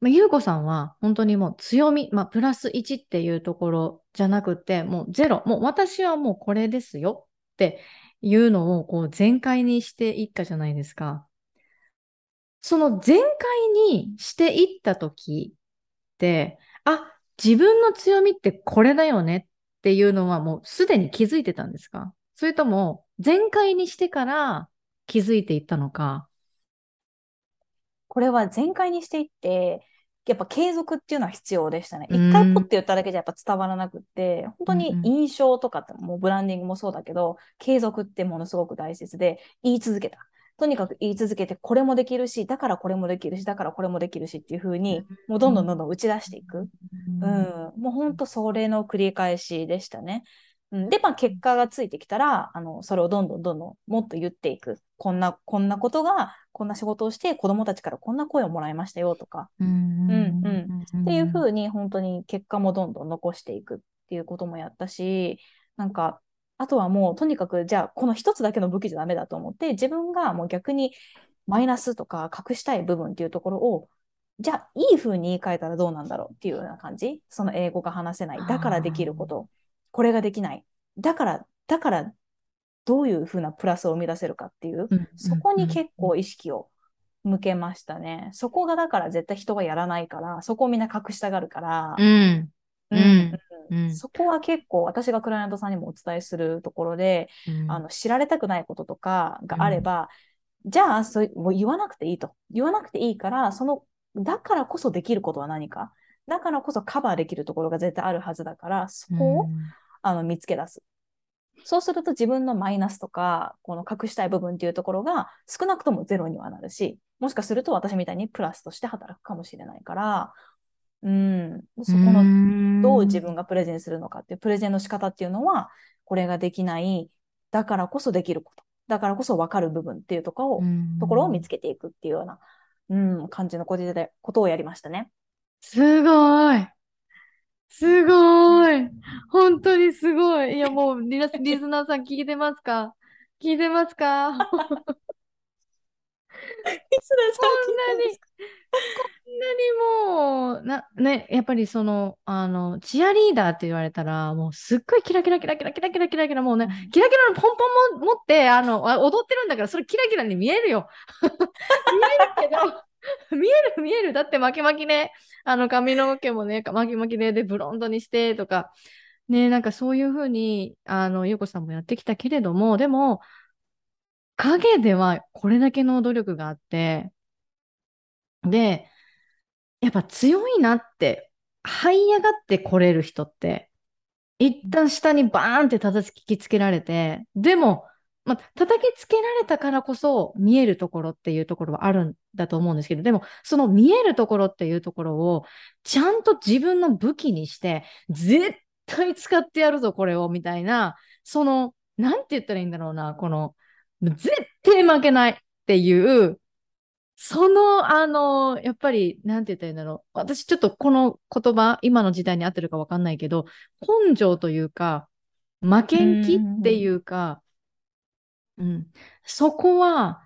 まあ、ゆうこさんは本当にもう強み、まあ、プラス1っていうところじゃなくて、もうゼロ、もう私はもうこれですよ。っていうのをこう全開にしていったじゃないですか。その全開にしていったときって、あ、自分の強みってこれだよねっていうのはもうすでに気づいてたんですか？それとも全開にしてから気づいていったのか？これは全開にしていって、やっぱ継続っていうのは必要でしたね。うん一回ポッて言っただけじゃやっぱ伝わらなくって、本当に印象とかってもうブランディングもそうだけど、継続ってものすごく大切で、言い続けた。とにかく言い続けて、これもできるし、だからこれもできるし、だからこれもできるしっていう風に、もうどんどんどんどん打ち出していく。うん、もう本当それの繰り返しでしたね。うん、で、まあ結果がついてきたら、あの、それをどんどんどんどんもっと言っていく。こんな、こんなことが、こんな仕事をして子供たちからこんな声をもらいましたよとか、うんうんうんっていう風に本当に結果もどんどん残していくっていうこともやったし、なんか、あとはもうとにかくじゃあこの一つだけの武器じゃダメだと思って自分がもう逆にマイナスとか隠したい部分っていうところをじゃあいい風に言い換えたらどうなんだろうっていうような感じ。その英語が話せない。だからできることこれができない。だからだからどういう風なプラスを生み出せるかっていううんそこに結構意識を向けましたね。そこがだから絶対人がやらないから、そこをみんな隠したがるから、うんうんうんうん。そこは結構私がクライアントさんにもお伝えするところで、うん。あの知られたくないこととかがあれば、じゃあそう言わなくていいと。言わなくていいから、その、だからこそできることは何か。だからこそカバーできるところが絶対あるはずだから、そこを、あの見つけ出す。そうすると自分のマイナスとか、この隠したい部分っていうところが少なくともゼロにはなるし、もしかすると私みたいにプラスとして働くかもしれないから、うん、そこののどう自分がプレゼンするのかっていうプレゼンの仕方っていうのは、これができない、だからこそできること、だからこそ分かる部分っていうところを、ところを見つけていくっていうような、うん、感じのことでことをやりましたね。すごい。すごい。本当にすごい。いや、もうリラス、リスナーさん聞いてますか？聞いてますか？こんなに、こんなにもう、な、ね、やっぱりその、あの、チアリーダーって言われたら、もうすっごいキラキラキラキラキラキラキラキラ、もうね、キラキラのポンポンも持って、あの、あ踊ってるんだから、それキラキラに見えるよ。見えるけど、見える見える。だって巻き巻きね、あの髪の毛もね、巻き巻きで、で、ブロンドにしてとか、ね、なんかそういうふうに、あの、ゆうこさんもやってきたけれども、でも、影ではこれだけの努力があって、で、やっぱ強いなって、這い上がってこれる人って、一旦下にバーンって叩きつけられて、でも、まあ、叩きつけられたからこそ見えるところっていうところはあるんだと思うんですけど、でも、その見えるところっていうところを、ちゃんと自分の武器にして、絶対使ってやるぞ、これを、みたいな、その、なんて言ったらいいんだろうな、この、絶対負けないっていう、その、あの、やっぱり、なんて言ったらいいんだろう。私ちょっとこの言葉、今の時代に合ってるかわかんないけど、根性というか、負けん気っていうか、うん、そこは、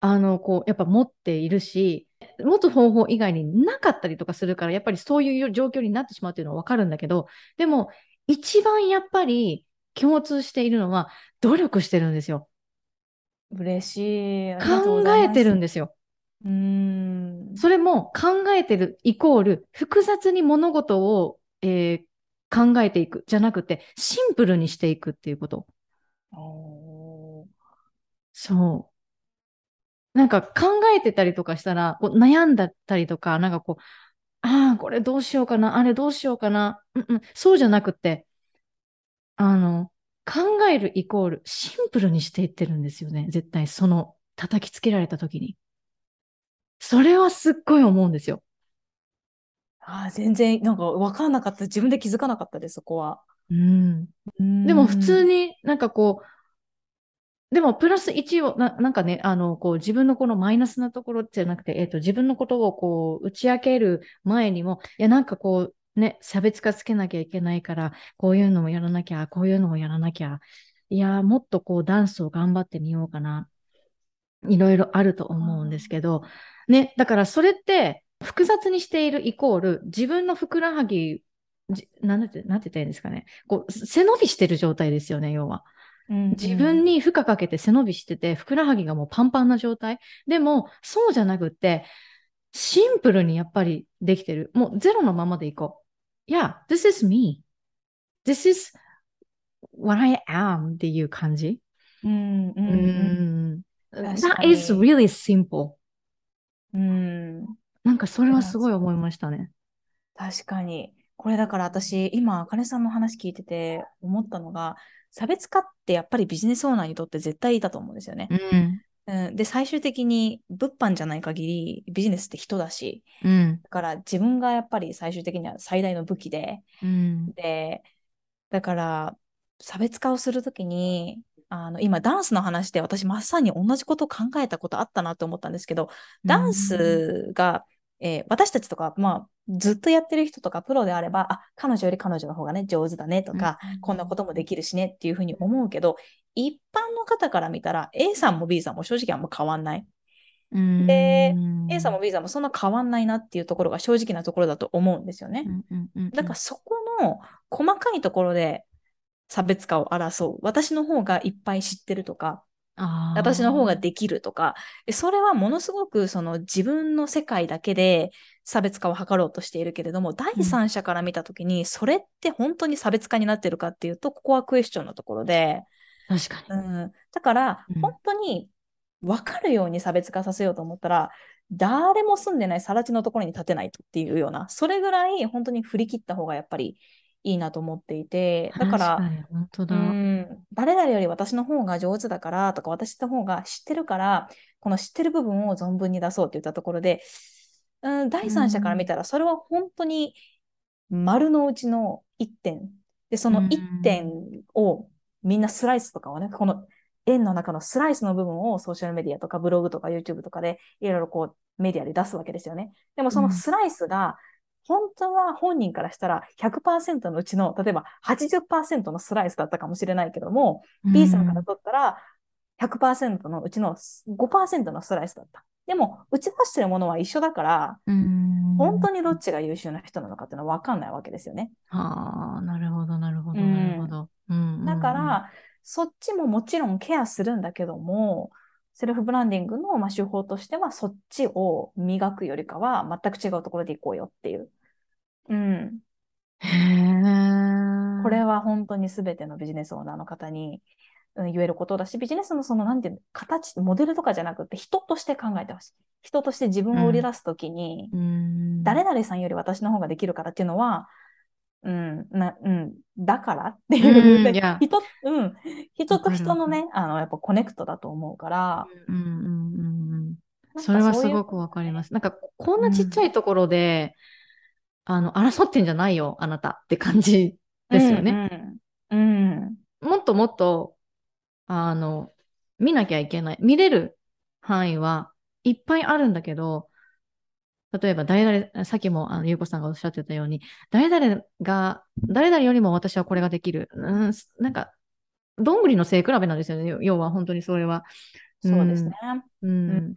あの、こう、やっぱ持っているし、持つ方法以外になかったりとかするから、やっぱりそういう状況になってしまうっていうのはわかるんだけど、でも、一番やっぱり共通しているのは、努力してるんですよ。嬉しい。考えてるんですよ。うん。それも考えてるイコール、複雑に物事を、えー、考えていくじゃなくて、シンプルにしていくっていうこと。そう。なんか考えてたりとかしたら、こう悩んだったりとか、なんかこう、ああ、これどうしようかな、あれどうしようかな、うんうん、そうじゃなくて、あの、考えるイコールシンプルにしていってるんですよね。絶対その叩きつけられた時に。それはすっごい思うんですよ。ああ、全然なんか分かんなかった。自分で気づかなかったです、そこは。うん。でも普通になんかこう、でも、プラス1をな、なんかね、あの、こう、自分のこのマイナスなところじゃなくて、えっ、ー、と、自分のことをこう、打ち明ける前にも、いや、なんかこう、ね、差別化つけなきゃいけないから、こういうのもやらなきゃ、こういうのもやらなきゃ、いや、もっとこう、ダンスを頑張ってみようかな。いろいろあると思うんですけど、ね、だからそれって、複雑にしているイコール、自分のふくらはぎ、なんて、なんて言ったらいいんですかね。こう、背伸びしてる状態ですよね、要は。自分に負荷かけて背伸びしてて、ふくらはぎがもうパンパンな状態。でも、そうじゃなくって、シンプルにやっぱりできてる。もうゼロのままでいこう。Yeah, this is me. This is what I am っていう感じ。うん、うん、That is really simple. うん。なんかそれはすごい思いましたね。確かに。これだから私、今、あかねさんの話聞いてて思ったのが、差別化ってやっぱりビジネスオーナーにとって絶対いいだと思うんですよね。うん。うん、で、最終的に物販じゃない限りビジネスって人だし、うん、だから自分がやっぱり最終的には最大の武器で、うん、で、だから差別化をするときに、あの今ダンスの話で私まさに同じことを考えたことあったなと思ったんですけど、ダンスがえー、私たちとか、まあ、ずっとやってる人とかプロであれば、あ、彼女より彼女の方がね、上手だねとか、うん、こんなこともできるしねっていうふうに思うけど、一般の方から見たら A さんも B さんも正直あんま変わんない。で、A さんも B さんもそんな変わんないなっていうところが正直なところだと思うんですよね。だからそこの細かいところで差別化を争う。私の方がいっぱい知ってるとか、私の方ができるとか、それはものすごくその自分の世界だけで差別化を図ろうとしているけれども、第三者から見たときに、それって本当に差別化になってるかっていうと、ここはクエスチョンのところで、確かに。うん、だから、本当に分かるように差別化させようと思ったら、誰も住んでない更地のところに立てないとっていうような、それぐらい本当に振り切った方がやっぱりいいなと思っていて、だから、本当だうん誰々より私の方が上手だからとか、私の方が知ってるから、この知ってる部分を存分に出そうって言ったところで、うん、第三者から見たら、それは本当に丸のうちの1点。で、その1点をみんなスライスとかをね、この円の中のスライスの部分をソーシャルメディアとかブログとか YouTube とかでいろいろこうメディアで出すわけですよね。でもそのスライスが本当は本人からしたら100%のうちの、例えば80%のスライスだったかもしれないけども、うん、B さんから取ったら100%のうちの5%のスライスだった。でも、打ち出してるものは一緒だから、うん、本当にどっちが優秀な人なのかっていうのは分かんないわけですよね。はあ、なるほど、なるほど、なるほど。だから、そっちももちろんケアするんだけども、セルフブランディングの、まあ、手法としては、そっちを磨くよりかは、全く違うところでいこうよっていう。うん。へこれは本当に全てのビジネスオーナーの方に、うん、言えることだし、ビジネスのその、なんていうの、形、モデルとかじゃなくて、人として考えてほしい。人として自分を売り出すときに、うん、誰々さんより私の方ができるからっていうのは、うん、な、うん、だからっていう、うんでいや 人、うん、人と人のね、あの、やっぱコネクトだと思うから、うんうんうんうん。なんかそれはそういうすごくわかります。なんか、こんなちっちゃいところで、あの、争ってんじゃないよ、あなたって感じですよね。うん、うん、もっともっと、あの、見なきゃいけない。見れる範囲はいっぱいあるんだけど、例えば誰々、さっきもあのゆうこさんがおっしゃってたように、誰々が、誰々よりも私はこれができる。うん、なんか、どんぐりの背比べなんですよね。要は本当にそれは。そうですね。うん。うん、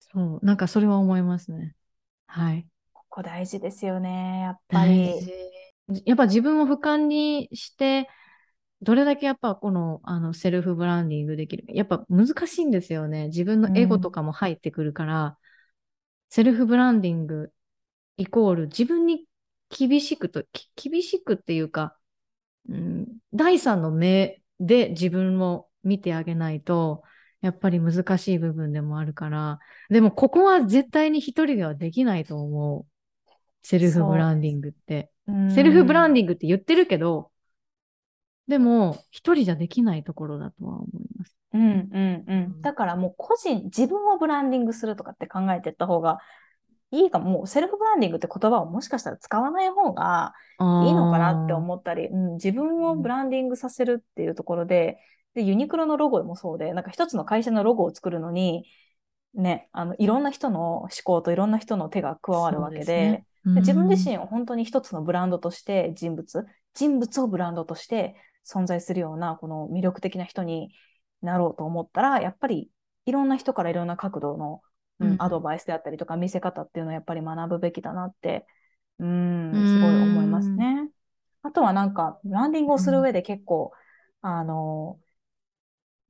そう、なんかそれは思いますね。はい。ここ大事ですよね、やっぱ大り。事。やっぱ自分を俯瞰にして、どれだけやっぱこの、あのセルフブランディングできる。やっぱ難しいんですよね。自分のエゴとかも入ってくるから、セルフブランディングイコール自分に厳しくと、き厳しくっていうか、うん、第三の目で自分を見てあげないと、やっぱり難しい部分でもあるから、でもここは絶対に一人ではできないと思う。セルフブランディングって。セルフブランデディングって言ってるけど、でも一人じゃできないところだとは思います。うんうんうん。だからもう個人、自分をブランディングするとかって考えていった方がいいかも。もうセルフブランディングって言葉をもしかしたら使わない方がいいのかなって思ったり、うん、自分をブランディングさせるっていうところで、で、ユニクロのロゴもそうで、なんか一つの会社のロゴを作るのに、ね、あの、いろんな人の思考といろんな人の手が加わるわけで自分自身を本当に一つのブランドとして人物、人物をブランドとして存在するような、この魅力的な人になろうと思ったら、やっぱりいろんな人からいろんな角度の、うんうん。アドバイスであったりとか見せ方っていうのはやっぱり学ぶべきだなって、うん、すごい思いますね。あとはなんか、ブランディングをする上で結構、あの、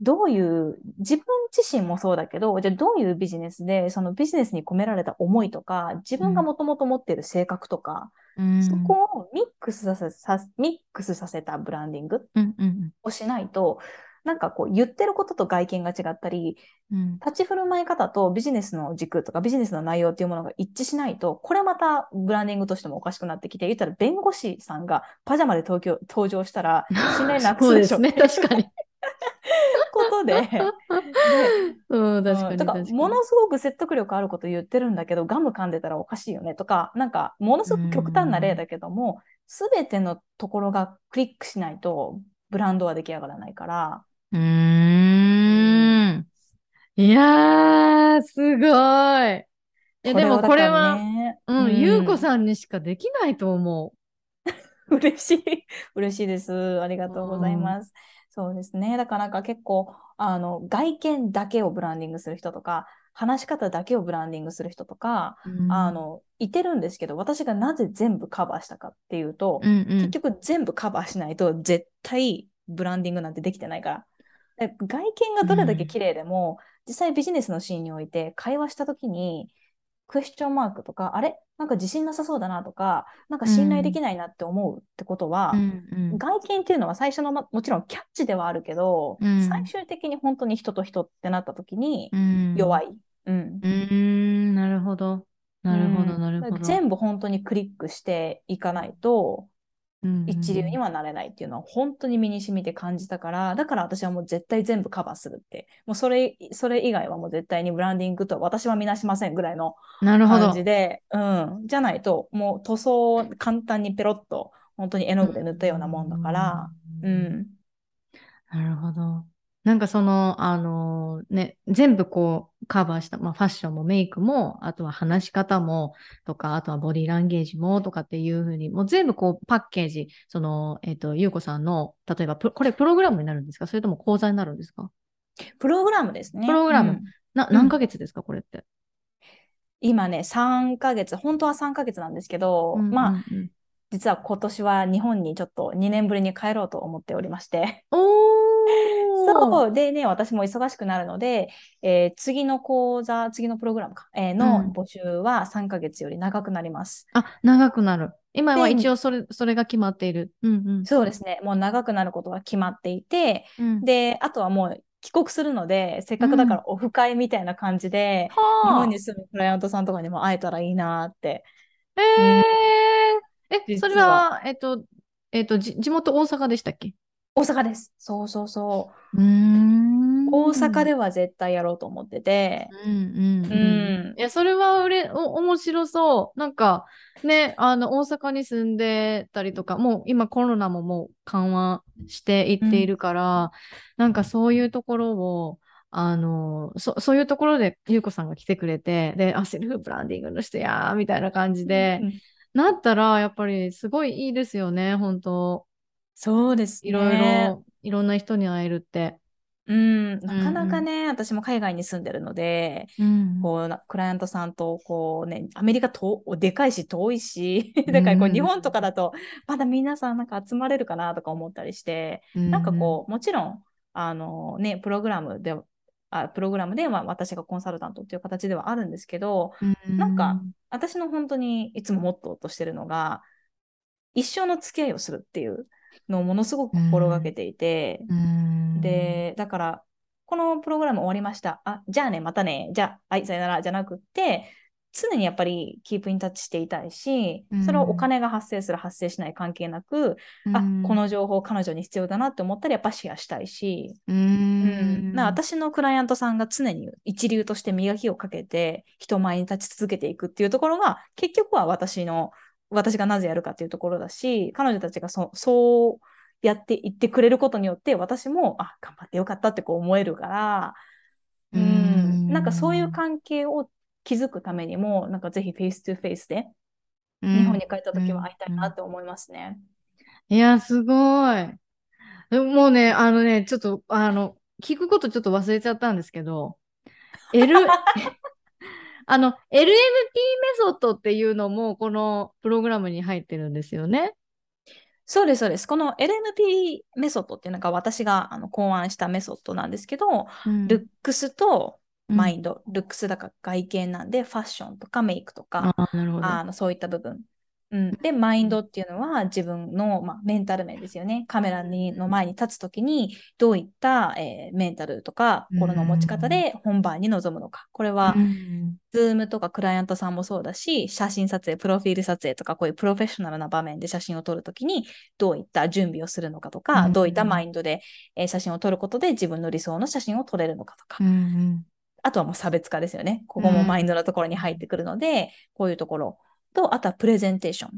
どういう、自分自身もそうだけど、じゃあどういうビジネスで、そのビジネスに込められた思いとか、自分がもともと持っている性格とか、うん。そこをミックスさせさミックスさせたブランディングうんうんをしないと、なんかこう言ってることと外見が違ったり、うん。立ち振る舞い方とビジネスの軸とかビジネスの内容っていうものが一致しないと、これまたブランディングとしてもおかしくなってきて、言ったら弁護士さんがパジャマで東京登場したら信頼なくすでしょ。そうですね、確かに。ことで、でうん、確かに確かに。ものすごく説得力あること言ってるんだけど、ガム噛んでたらおかしいよねとか、なんか、ものすごく極端な例だけども、すべてのところがクリックしないと、ブランドは出来上がらないから、うーん。いやー、すごい。いや、でもこれは、ね、うん、ゆうこん。さんにしかできないと思 嬉しい。嬉しいです。ありがう。とうございます。そうですね。だからなんか結構、あの、外見だけをブランディングする人とか、話し方だけをブランディングする人とか、うん。あの、いてるんですけど、私がなぜ全部カバーしたかっていうと、うんうん結局全部カバーしないと絶対ブランディングなんてできてないから。で外見がどれだけ綺麗でも、実際ビジネスのシーンにおいて会話したときに、クエスチョンマークとか、あれ？なんか自信なさそうだなとか、なんか信頼できないなって思うってことは、うんうん外見っていうのは最初の、ま、もちろんキャッチではあるけど、うん最終的に本当に人と人ってなったときにうん弱い。うん。うーん、なるほど。なるほど、うんなるほど。全部本当にクリックしていかないと、うん一流にはなれないっていうのは本当に身に染みて感じたから、だから私はもう絶対全部カバーするって。もうそれ、それ以外はもう絶対にブランディングとは私はみなしませんぐらいのなるほど感。じで、うん。じゃないと、もう塗装を簡単にペロッと本当に絵の具で塗ったようなもんだから、ううんん。なるほど。なんかその、あのね、全部こうカバーした、まあファッションもメイクも、あとは話し方もとか、あとはボディーランゲージもとかっていうふうに、もう全部こうパッケージ、その、えっ、と、ゆうこさんの、例えばこれプログラムになるんですか？それとも講座になるんですか？プログラムですね。プログラム。うん。な、うん何ヶ月ですか？これって。今ね、3ヶ月、本当は3ヶ月なんですけど、まあ、うんうん。実は今年は日本にちょっと2年ぶりに帰ろうと思っておりまして。おーそう。でね、私も忙しくなるので、えー次の講座、次のプログラムか、えーのうん募集は3ヶ月より長くなります。あ、長くなる。今はで一応それ、それが決まっている。うんうん。そうですね。もう長くなることが決まっていて、うんで、あとはもう帰国するので、せっかくだからオフ会みたいな感じで、日はあ本に住むクライアントさんとかにも会えたらいいなって。えー、え、それ実は。は、えっと、えっと、じ地元大阪でしたっけ？大阪です。そうそうそう。うーん。大阪では絶対やろうと思ってて。うんうんううん。んい。や、それはうれ、お、面白そう。なんか、ね、あの、大阪に住んでたりとか、もう今コロナももう緩和していっているから、なんかそういうところを、あの、そ、そういうところで、ゆうこさんが来てくれて、で、あ、セルフブランディングの人やー、みたいな感じで、うんなったら、やっぱりすごいいいですよね、本当そうですいろいね。ろ、いろんな人に会えるって。うん。なかなかね、私も海外に住んでるので、うん。こうな、クライアントさんと、こうね、アメリカとでかいし遠いし、だからこううん日本とかだと、まだ皆さんなんか集まれるかなとか思ったりして、なんかこう、もちろん、あのね、プログラムで、あプログラムで、まあ、私がコンサルタントっていう形ではあるんですけど、うん、なんか私の本当にいつもモットーとしてるのが、一生の付き合いをするっていうのをものすごく心がけていて、うん、で、だから、このプログラム終わりました。あ、じゃあね、またね、じゃあ、はい、さよなら、じゃなくって、常にやっぱりキープインタッチしていたいし、それはお金が発生する、発生しない関係なく、あ、この情報彼女に必要だなって思ったらやっぱシェアしたいし、うん、うん、な私のクライアントさんが常に一流として磨きをかけて人前に立ち続けていくっていうところが結局は私の私がなぜやるかっていうところだし彼女たちがそそうやっていってくれることによって私もあ頑張ってよかったってこう思えるから、うん、うんなんかそういう関係を築くためにもなんかぜひフェイス2フェイスで日本に帰った時は会いたいなって思いますね。いや、すごい。もうね、あのね、ちょっと、あの、聞くことちょっと忘れちゃったんですけど、L、あの、LMP メソッドっていうのも、このプログラムに入ってるんですよね。そうです、そうです。この LMP メソッドっていうのが私があの考案したメソッドなんですけど、うんルックスとマインド、ルックスだから外見なんで、ファッションとかメイクとか。あのそういった部分。うん、で、マインドっていうのは自分の、まあ、メンタル面ですよね。カメラにの前に立つときにどういった、えーメンタルとか心の持ち方で本番に臨むのか。これは、うん。ズームとかクライアントさんもそうだし、写真撮影、プロフィール撮影とか、こういうプロフェッショナルな場面で写真を撮るときに、どういった準備をするのかとか、うん。どういったマインドで、えー写真を撮ることで自分の理想の写真を撮れるのかとか、うんうん。あとはもう差別化ですよね。ここもマインドのところに入ってくるので、こういうところと、あとはプレゼンテーション。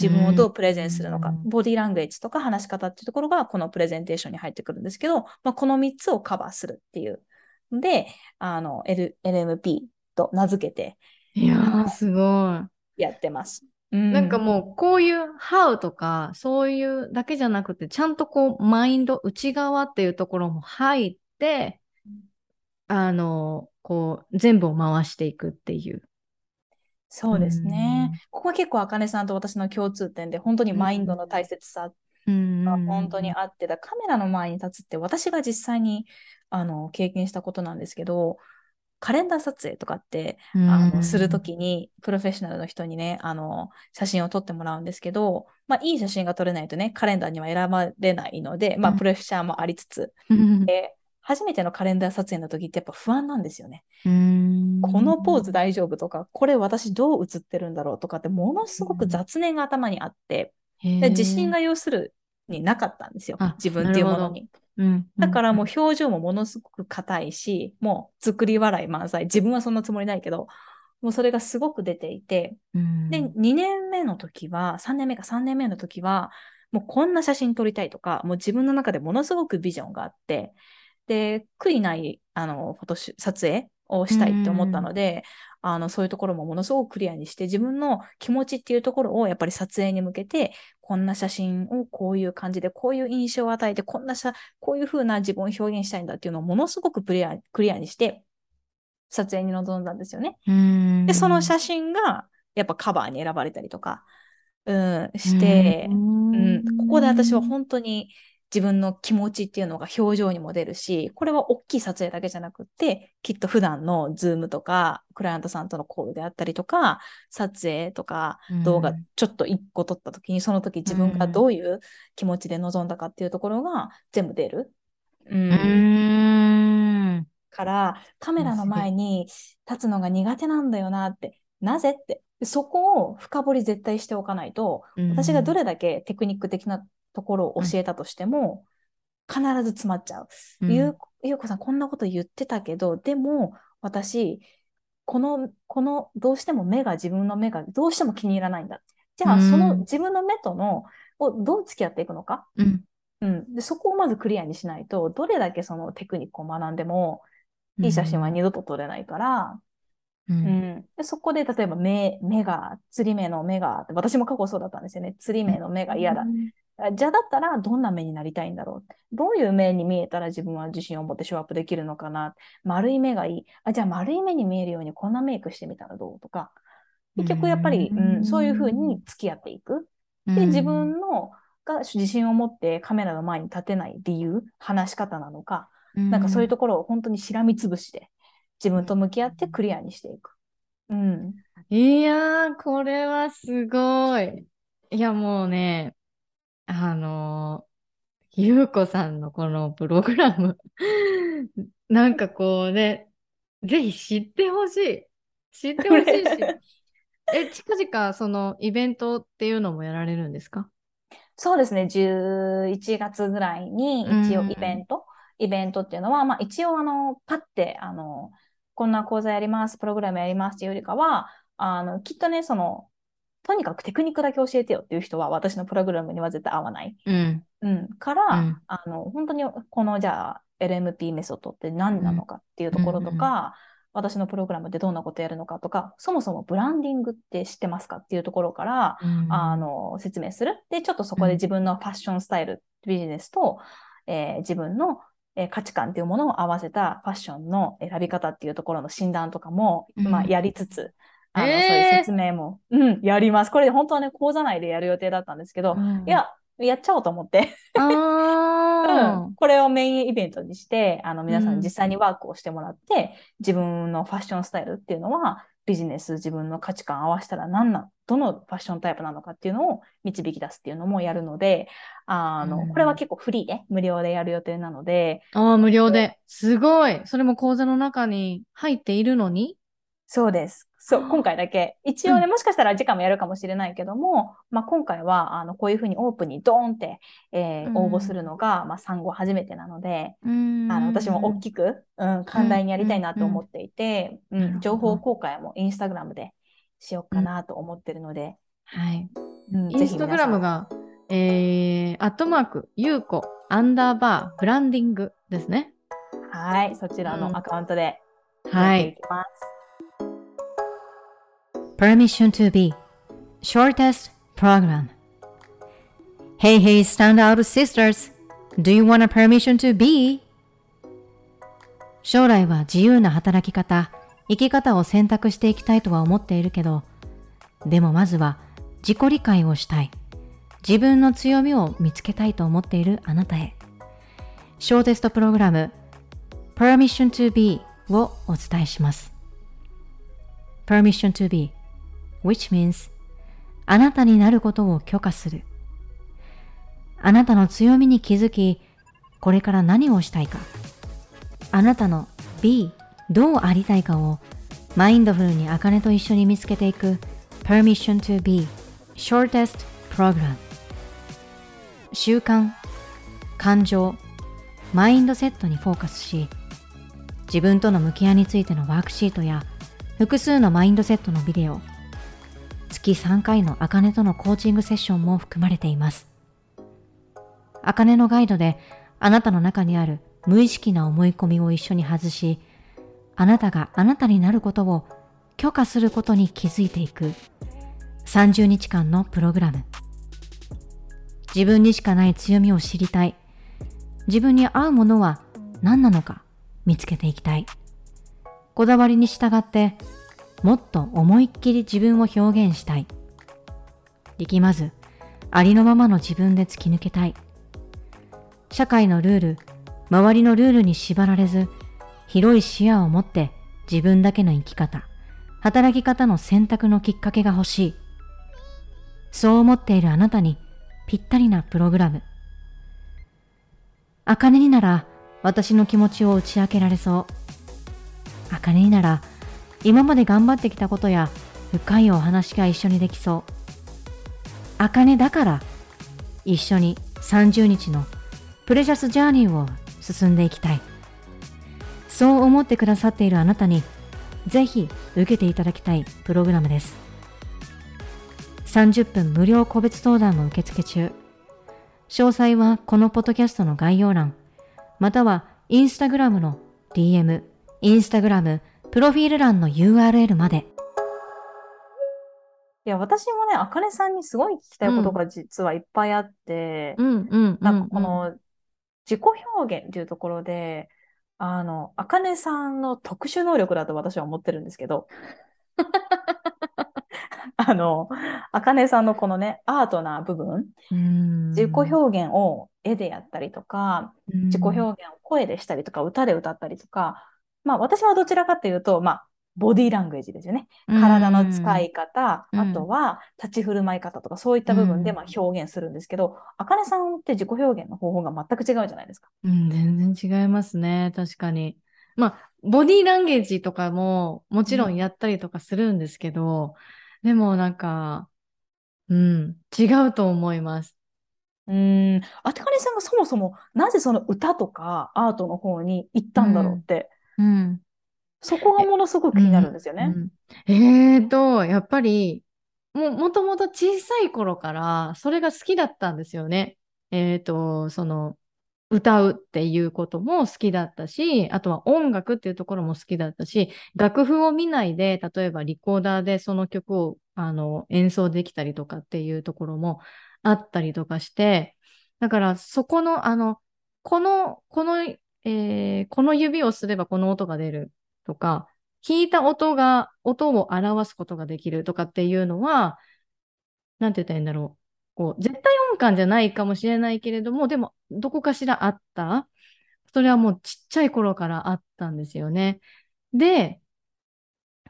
自分をどうプレゼンするのか、うんボディーラングエッジとか話し方っていうところがこのプレゼンテーションに入ってくるんですけど、まあ、この3つをカバーするっていうので、あの、L、LMP と名付けていやー、すごい。やってます。なんかもうこういう How とかそういうだけじゃなくてちゃんとこうマインド内側っていうところも入ってあのこう全部を回していくっていう。そうですね。うん。ここは結構、あかねさんと私の共通点で、本当にマインドの大切さうんが本当にあってだ、カメラの前に立つって私が実際にあの経験したことなんですけど、カレンダー撮影とかって、あのするときに、プロフェッショナルの人にね、あの写真を撮ってもらうんですけど、まあ、いい写真が撮れないとね、カレンダーには選ばれないので、まあ、うん。プレッシャーもありつつ、うん。で初めてのカレンダー撮影の時ってやっぱ不安なんですよね。うんこのポーズ大丈夫とか、これ私どう映ってるんだろうとかって、ものすごく雑念が頭にあって、で自信が要するになかったんですよあ。自分っていうものに。うんだからもう表情もものすごく硬いし、もう作り笑い満載。自分はそんなつもりないけど、もうそれがすごく出ていて、うんで、2年目の時は、3年目か3年目の時は、もうこんな写真撮りたいとか、もう自分の中でものすごくビジョンがあって、で、悔いない、あの、フォトシ撮影をしたいって思ったので、あの、そういうところもものすごくクリアにして、自分の気持ちっていうところをやっぱり撮影に向けて、こんな写真をこういう感じで、こういう印象を与えて、こんな写、こういう風な自分を表現したいんだっていうのをものすごくクリアクリアにして、撮影に臨んだんですよね。うん。で、その写真が、やっぱカバーに選ばれたりとか、うん、して、うん、ここで私は本当に自分の気持ちっていうのが表情にも出るし、これは大きい撮影だけじゃなくって、きっと普段のズームとか、クライアントさんとのコールであったりとか、撮影とか、動画ちょっと一個撮った時に、その時自分がどういう気持ちで臨んだかっていうところが全部出る。うんうんから、カメラの前に立つのが苦手なんだよなって、なぜって。でそこを深掘り絶対しておかないと、私がどれだけテクニック的なところを教えたとしても、必ず詰まっちゃう。うんゆうこさん、こんなこと言ってたけど、でも、私、この、この、どうしても目が、自分の目が、どうしても気に入らないんだ。じゃあ、うんその自分の目との、をどう付き合っていくのか。うんうん。で、そこをまずクリアにしないと、どれだけそのテクニックを学んでも、いい写真は二度と撮れないから、ううんん。で、そこで、例えば目、目が、釣り目の目が、私も過去そうだったんですよね。釣り目の目が嫌だ。あじゃあだったらどんな目になりたいんだろうどういう目に見えたら自分は自信を持ってショーアップできるのかな丸い目がいい。あ、じゃあ丸い目に見えるようにこんなメイクしてみたらどう？とか。結局やっぱり、ううんん、そういうふうに付き合っていく。で、自分のが自信を持ってカメラの前に立てない理由、話し方なのか、なんかそういうところを本当にしらみつぶしで自分と向き合ってクリアにしていく。うん。いやー、これはすごい。いや、もうね、あのー、ゆうこさんのこのプログラム、なんかこうね、ぜひ知ってほしい。知ってほしいし。え、近々そのイベントっていうのもやられるんですか？そうですね、11月ぐらいに一応うん。イベント、イベントっていうのは、まあ一応あの、パッて、あの、こんな講座やります、プログラムやりますっていうよりかは、あの、きっとね、その、とにかくテクニックだけ教えてよっていう人は私のプログラムには絶対合わない。うん。うん。から、うんあの、本当にこのじゃあ LMP メソッドって何なのかっていうところとうんか、私のプログラムでどんなことやるのかとか、そもそもブランディングって知ってますかっていうところから、あの、説明する。で、ちょっとそこで自分のファッションスタイル、ビジネスと、えー自分の、えー価値観っていうものを合わせたファッションの選び方っていうところの診断とかも、うんまあ、やりつつ、あの、えーそういう説明も、うん、やります。これ本当はね、講座内でやる予定だったんですけど、うん。いや、やっちゃおうと思って、あ うん、これをメインイベントにして、あの、皆さうん。ん実際にワークをしてもらって、自分のファッションスタイルっていうのは、ビジネス、自分の価値観合わせたら何な、どのファッションタイプなのかっていうのを導き出すっていうのもやるので、あの、うん。これは結構フリーで、無料でやる予定なので、ーあー、無料で。すごい。それも講座の中に入っているのに？そうです。そう、今回だけ。一応ね、うんもしかしたら次回もやるかもしれないけども、まあ、今回は、あの、こういうふうにオープンにドーンって、えーうん応募するのが、まあ、産後初めてなので、うんあの、私も大きく、うん、寛大にやりたいなと思っていて、うん情報公開もインスタグラムでしようかなと思ってるので、はい。うん、インスタグラムが、えー、アットマーク、ゆうこ、アンダーバー、ブランディングですね。はい、そちらうんのアカウントではい。いきます。Permission to be Shortest Program Hey hey stand out sisters Do you want a permission to be? 将来は自由な働き方、生き方を選択していきたいとは思っているけど、でもまずは自己理解をしたい。自分の強みを見つけたいと思っているあなたへ。ショーテストプログラム Permission to be をお伝えします。Permission to be which means あなたになることを許可する。あなたの強みに気づき、これから何をしたいか。あなたの B どうありたいかをマインドフルに茜と一緒に見つけていく Permission to be Shortest Program 習慣、感情、マインドセットにフォーカスし自分との向き合いについてのワークシートや複数のマインドセットのビデオ月3回の茜とのコーチングセッションも含まれています。茜のガイドであなたの中にある無意識な思い込みを一緒に外しあなたがあなたになることを許可することに気づいていく30日間のプログラム。自分にしかない強みを知りたい。自分に合うものは何なのか見つけていきたい。こだわりに従ってもっと思いっきり自分を表現したい。力まずありのままの自分で突き抜けたい。社会のルール周りのルールに縛られず広い視野を持って自分だけの生き方働き方の選択のきっかけが欲しい。そう思っているあなたにぴったりなプログラム。あかねになら私の気持ちを打ち明けられそう。あかねになら今まで頑張ってきたことや深いお話が一緒にできそう。あかねだから一緒に30日のプレシャスジャーニーを進んでいきたい。そう思ってくださっているあなたにぜひ受けていただきたいプログラムです。30分無料個別相談の受付中。詳細はこのポッドキャストの概要欄、またはインスタグラムの DM、インスタグラム、プロフィール欄の URL まで。いや、私もね、あかねさんにすごい聞きたいことが実はいっぱいあって、なんかこの自己表現っていうところで、あの、あかねさんの特殊能力だと私は思ってるんですけど、あの、あかねさんのこのね、アートな部分、自己表現を絵でやったりとか、自己表現を声でしたりとか、歌で歌ったりとか、まあ私はどちらかというと、まあボディーラングエージですよね。体の使い方、あとは立ち振る舞い方とか、そういった部分でまあ表現するんですけど、あかねさんって自己表現の方法が全く違うじゃないですか。うん、全然違いますね。確かに。まあ、ボディーランゲージとかももちろんやったりとかするんですけど、うん、でもなんか、うん、違うと思います。うん、あかねさんがそもそもなぜその歌とかアートの方に行ったんだろうって、うん、うんそこがものすごく気になるんですよね。うんえーと、やっぱり、も、もともと小さい頃からそれが好きだったんですよね。えーと、その、歌うっていうことも好きだったし、あとは音楽っていうところも好きだったし、楽譜を見ないで、例えばリコーダーでその曲をあの演奏できたりとかっていうところもあったりとかして、だからそこの、あの、この、この、えー、この指をすればこの音が出るとか、聞いた音が、音を表すことができるとかっていうのは、なんて言ったらいいんだろう。こう、絶対音感じゃないかもしれないけれども、でも、どこかしらあった。それはもうちっちゃい頃からあったんですよね。で、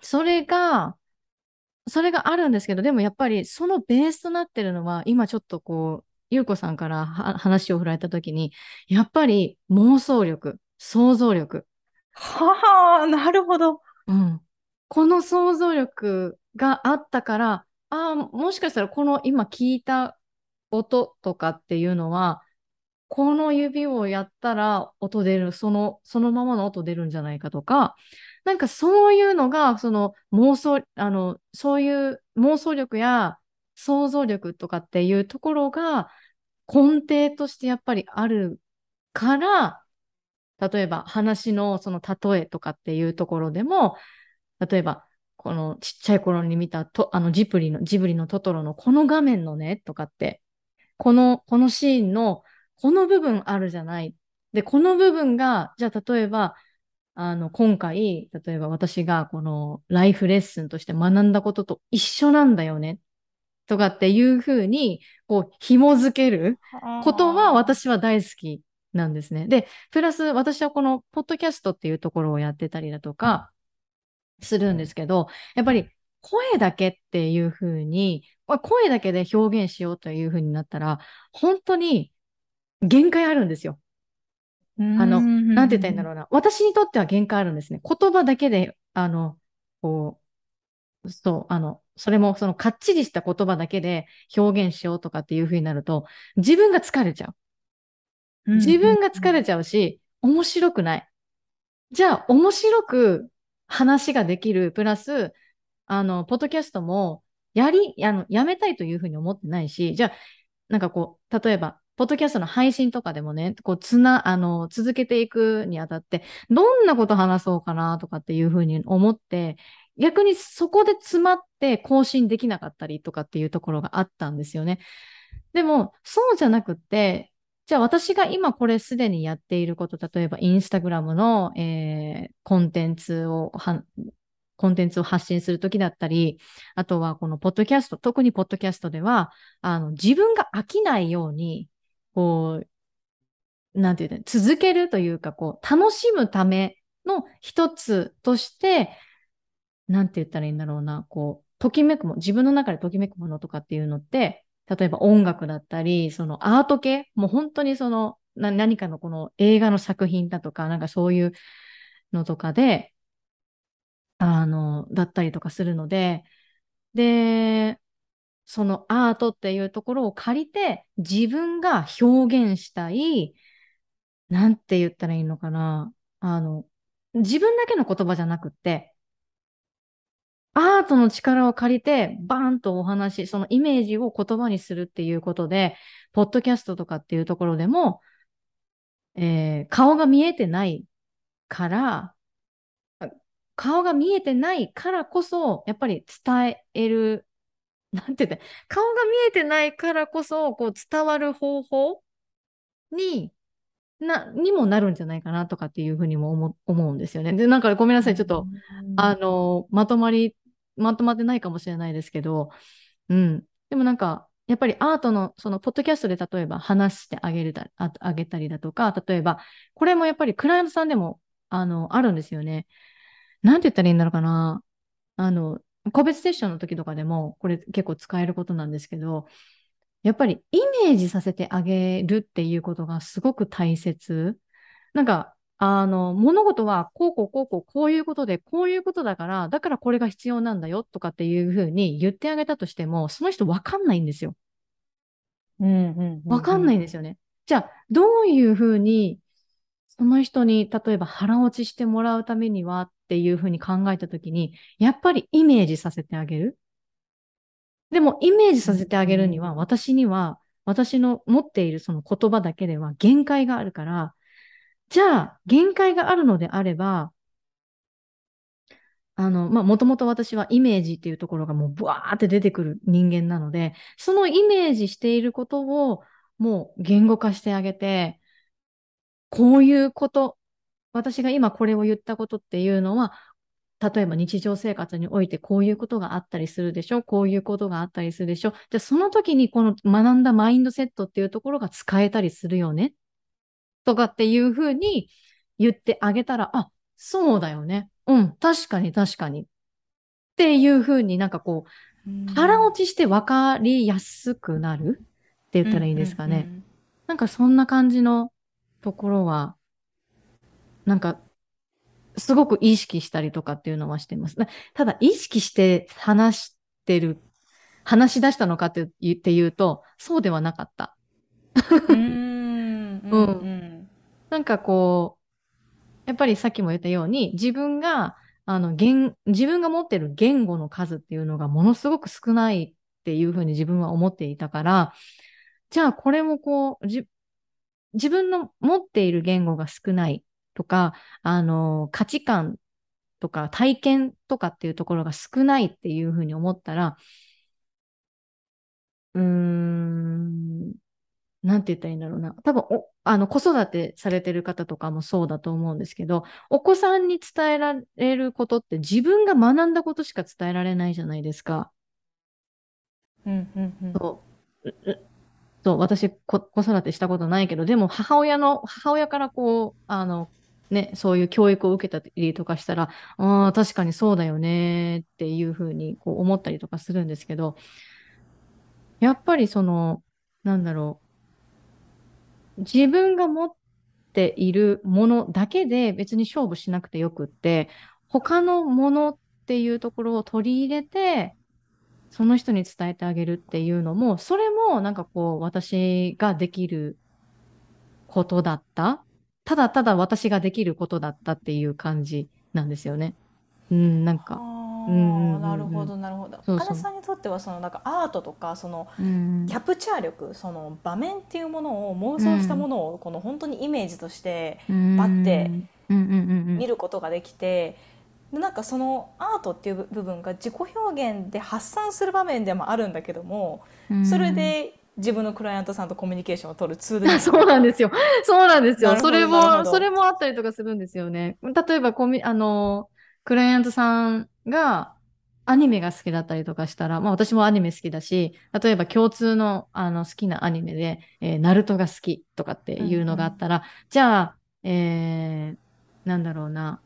それが、それがあるんですけど、でもやっぱりそのベースとなってるのは、今ちょっとこう、ゆうこさんから話を振られたときに、やっぱり妄想力、想像力、はあ、なるほど。うん。この想像力があったから、ああ、もしかしたらこの今聞いた音とかっていうのは、この指をやったら音出る、その、そのままの音出るんじゃないかとか、なんかそういうのが、その妄想、あの、そういう妄想力や想像力とかっていうところが根底としてやっぱりあるから、例えば話のその例えとかっていうところでも、例えばこのちっちゃい頃に見たとあのジブリのジブリのトトロのこの画面のねとかって、この、このシーンのこの部分あるじゃない。で、この部分が、じゃあ例えば、あの、今回、例えば私がこのライフレッスンとして学んだことと一緒なんだよね。とかっていうふうに、こう、紐づけることは私は大好きなんですね。で、プラス私はこのポッドキャストっていうところをやってたりだとかするんですけど、やっぱり声だけっていうふうに、声だけで表現しようというふうになったら、本当に限界あるんですよ。あの、なんて言ったらいいんだろうな。私にとっては限界あるんですね。言葉だけで、あの、こう、そう、あの、それもそのかっちりした言葉だけで表現しようとかっていうふうになると、自分が疲れちゃう。自分が疲れちゃうし、面白くない。じゃあ、面白く話ができる、プラス、あの、ポッドキャストも、やり、あの、やめたいというふうに思ってないし、じゃあ、なんかこう、例えば、ポッドキャストの配信とかでもね、こう、つな、あの、続けていくにあたって、どんなこと話そうかなとかっていうふうに思って、逆にそこで詰まって更新できなかったりとかっていうところがあったんですよね。でも、そうじゃなくって、じゃあ私が今これすでにやっていること、例えばインスタグラムの、えー、コンテンツをコンテンツを発信するときだったり、あとはこのポッドキャスト、特にポッドキャストでは、あの、自分が飽きないように、こう、なんていうの、続けるというか、こう、楽しむための一つとして、なんて言ったらいいんだろうな、こう、ときめくも、自分の中でときめくものとかっていうのって、例えば音楽だったり、そのアート系、もう本当にその何かのこの映画の作品だとか、なんかそういうのとかで、あの、だったりとかするので、で、そのアートっていうところを借りて自分が表現したい、なんて言ったらいいのかな。あの、自分だけの言葉じゃなくって、アートの力を借りて、バーンとお話、そのイメージを言葉にするっていうことで、ポッドキャストとかっていうところでも、えー、顔が見えてないから、顔が見えてないからこそ、やっぱり伝える、なんて言って、顔が見えてないからこそ、こう伝わる方法に、な、にもなるんじゃないかなとかっていうふうにも思思うんですよね。で、なんかごめんなさい。ちょっと、あの、まとまり、まとまってないかもしれないですけど、うん。でもなんか、やっぱりアートの、その、ポッドキャストで例えば話してあげるだ、ああげたりだとか、例えば、これもやっぱりクライアントさんでも、あの、あるんですよね。なんて言ったらいいんだろうかな。あの、個別セッションの時とかでも、これ結構使えることなんですけど、やっぱりイメージさせてあげるっていうことがすごく大切。なんか、あの、物事はこうこうこうこうこういうことでこういうことだから、だからこれが必要なんだよとかっていうふうに言ってあげたとしても、その人わかんないんですよ。うんうんわかんないんですよね。じゃあ、どういうふうに、その人に、例えば腹落ちしてもらうためにはっていうふうに考えたときに、やっぱりイメージさせてあげる？でも、イメージさせてあげるには、私には、私の持っているその言葉だけでは限界があるから、じゃあ、限界があるのであれば、あの、まあ、もともと私はイメージっていうところがもうブワーって出てくる人間なので、そのイメージしていることをもう言語化してあげて、こういうこと、私が今これを言ったことっていうのは、例えば日常生活においてこういうことがあったりするでしょこういうことがあったりするでしょじゃあその時にこの学んだマインドセットっていうところが使えたりするよね。とかっていうふうに言ってあげたら、あ、そうだよね。うん、確かに確かに。っていうふうになんかこう、腹落ちして分かりやすくなるって言ったらいいですかね。なんかそんな感じのところは、なんかすごく意識したりとかっていうのはしてます。ただ、意識して話してる、話し出したのかって言って言うと、そうではなかった。うん、うん。なんかこう、やっぱりさっきも言ったように、自分が、あの、言、自分が持ってる言語の数っていうのがものすごく少ないっていうふうに自分は思っていたから、じゃあこれもこう、自分の持っている言語が少ないとか、あの、価値観とか体験とかっていうところが少ないっていうふうに思ったら、うーん、なんて言ったらいいんだろうな。多分お、あの、子育てされてる方とかもそうだと思うんですけど、お子さんに伝えられることって自分が学んだことしか伝えられないじゃないですか。うんうんうん。そう。そう、私子育てしたことないけど、でも母親の、母親からこう、あの、ね、そういう教育を受けたりとかしたら、ああ、確かにそうだよねっていうふうにこう思ったりとかするんですけど、やっぱりその、なんだろう、自分が持っているものだけで別に勝負しなくてよくって、他のものっていうところを取り入れて、その人に伝えてあげるっていうのも、それもなんかこう、私ができることだったただただ私ができることだったっていう感じなんですよね。うん、なんか。うん、なるほどなるほど。そうそうさんにとってはそのなんかアートとかそのキャプチャー力、その場面っていうものを妄想したものをこの本当にイメージとしてバッて見ることができて。なんかそのアートっていう部分が自己表現で発散する場面でもあるんだけどもそれで自分のクライアントさんとコミュニケーションを取るツールそうなんですよ。そうなんですよ。それも、それもあったりとかするんですよね。例えばコミ、あの、クライアントさんがアニメが好きだったりとかしたら、まあ私もアニメ好きだし、例えば共通のあの好きなアニメで、えー、ナルトが好きとかっていうのがあったら、うんうん、じゃあ、えー、なんだろうな、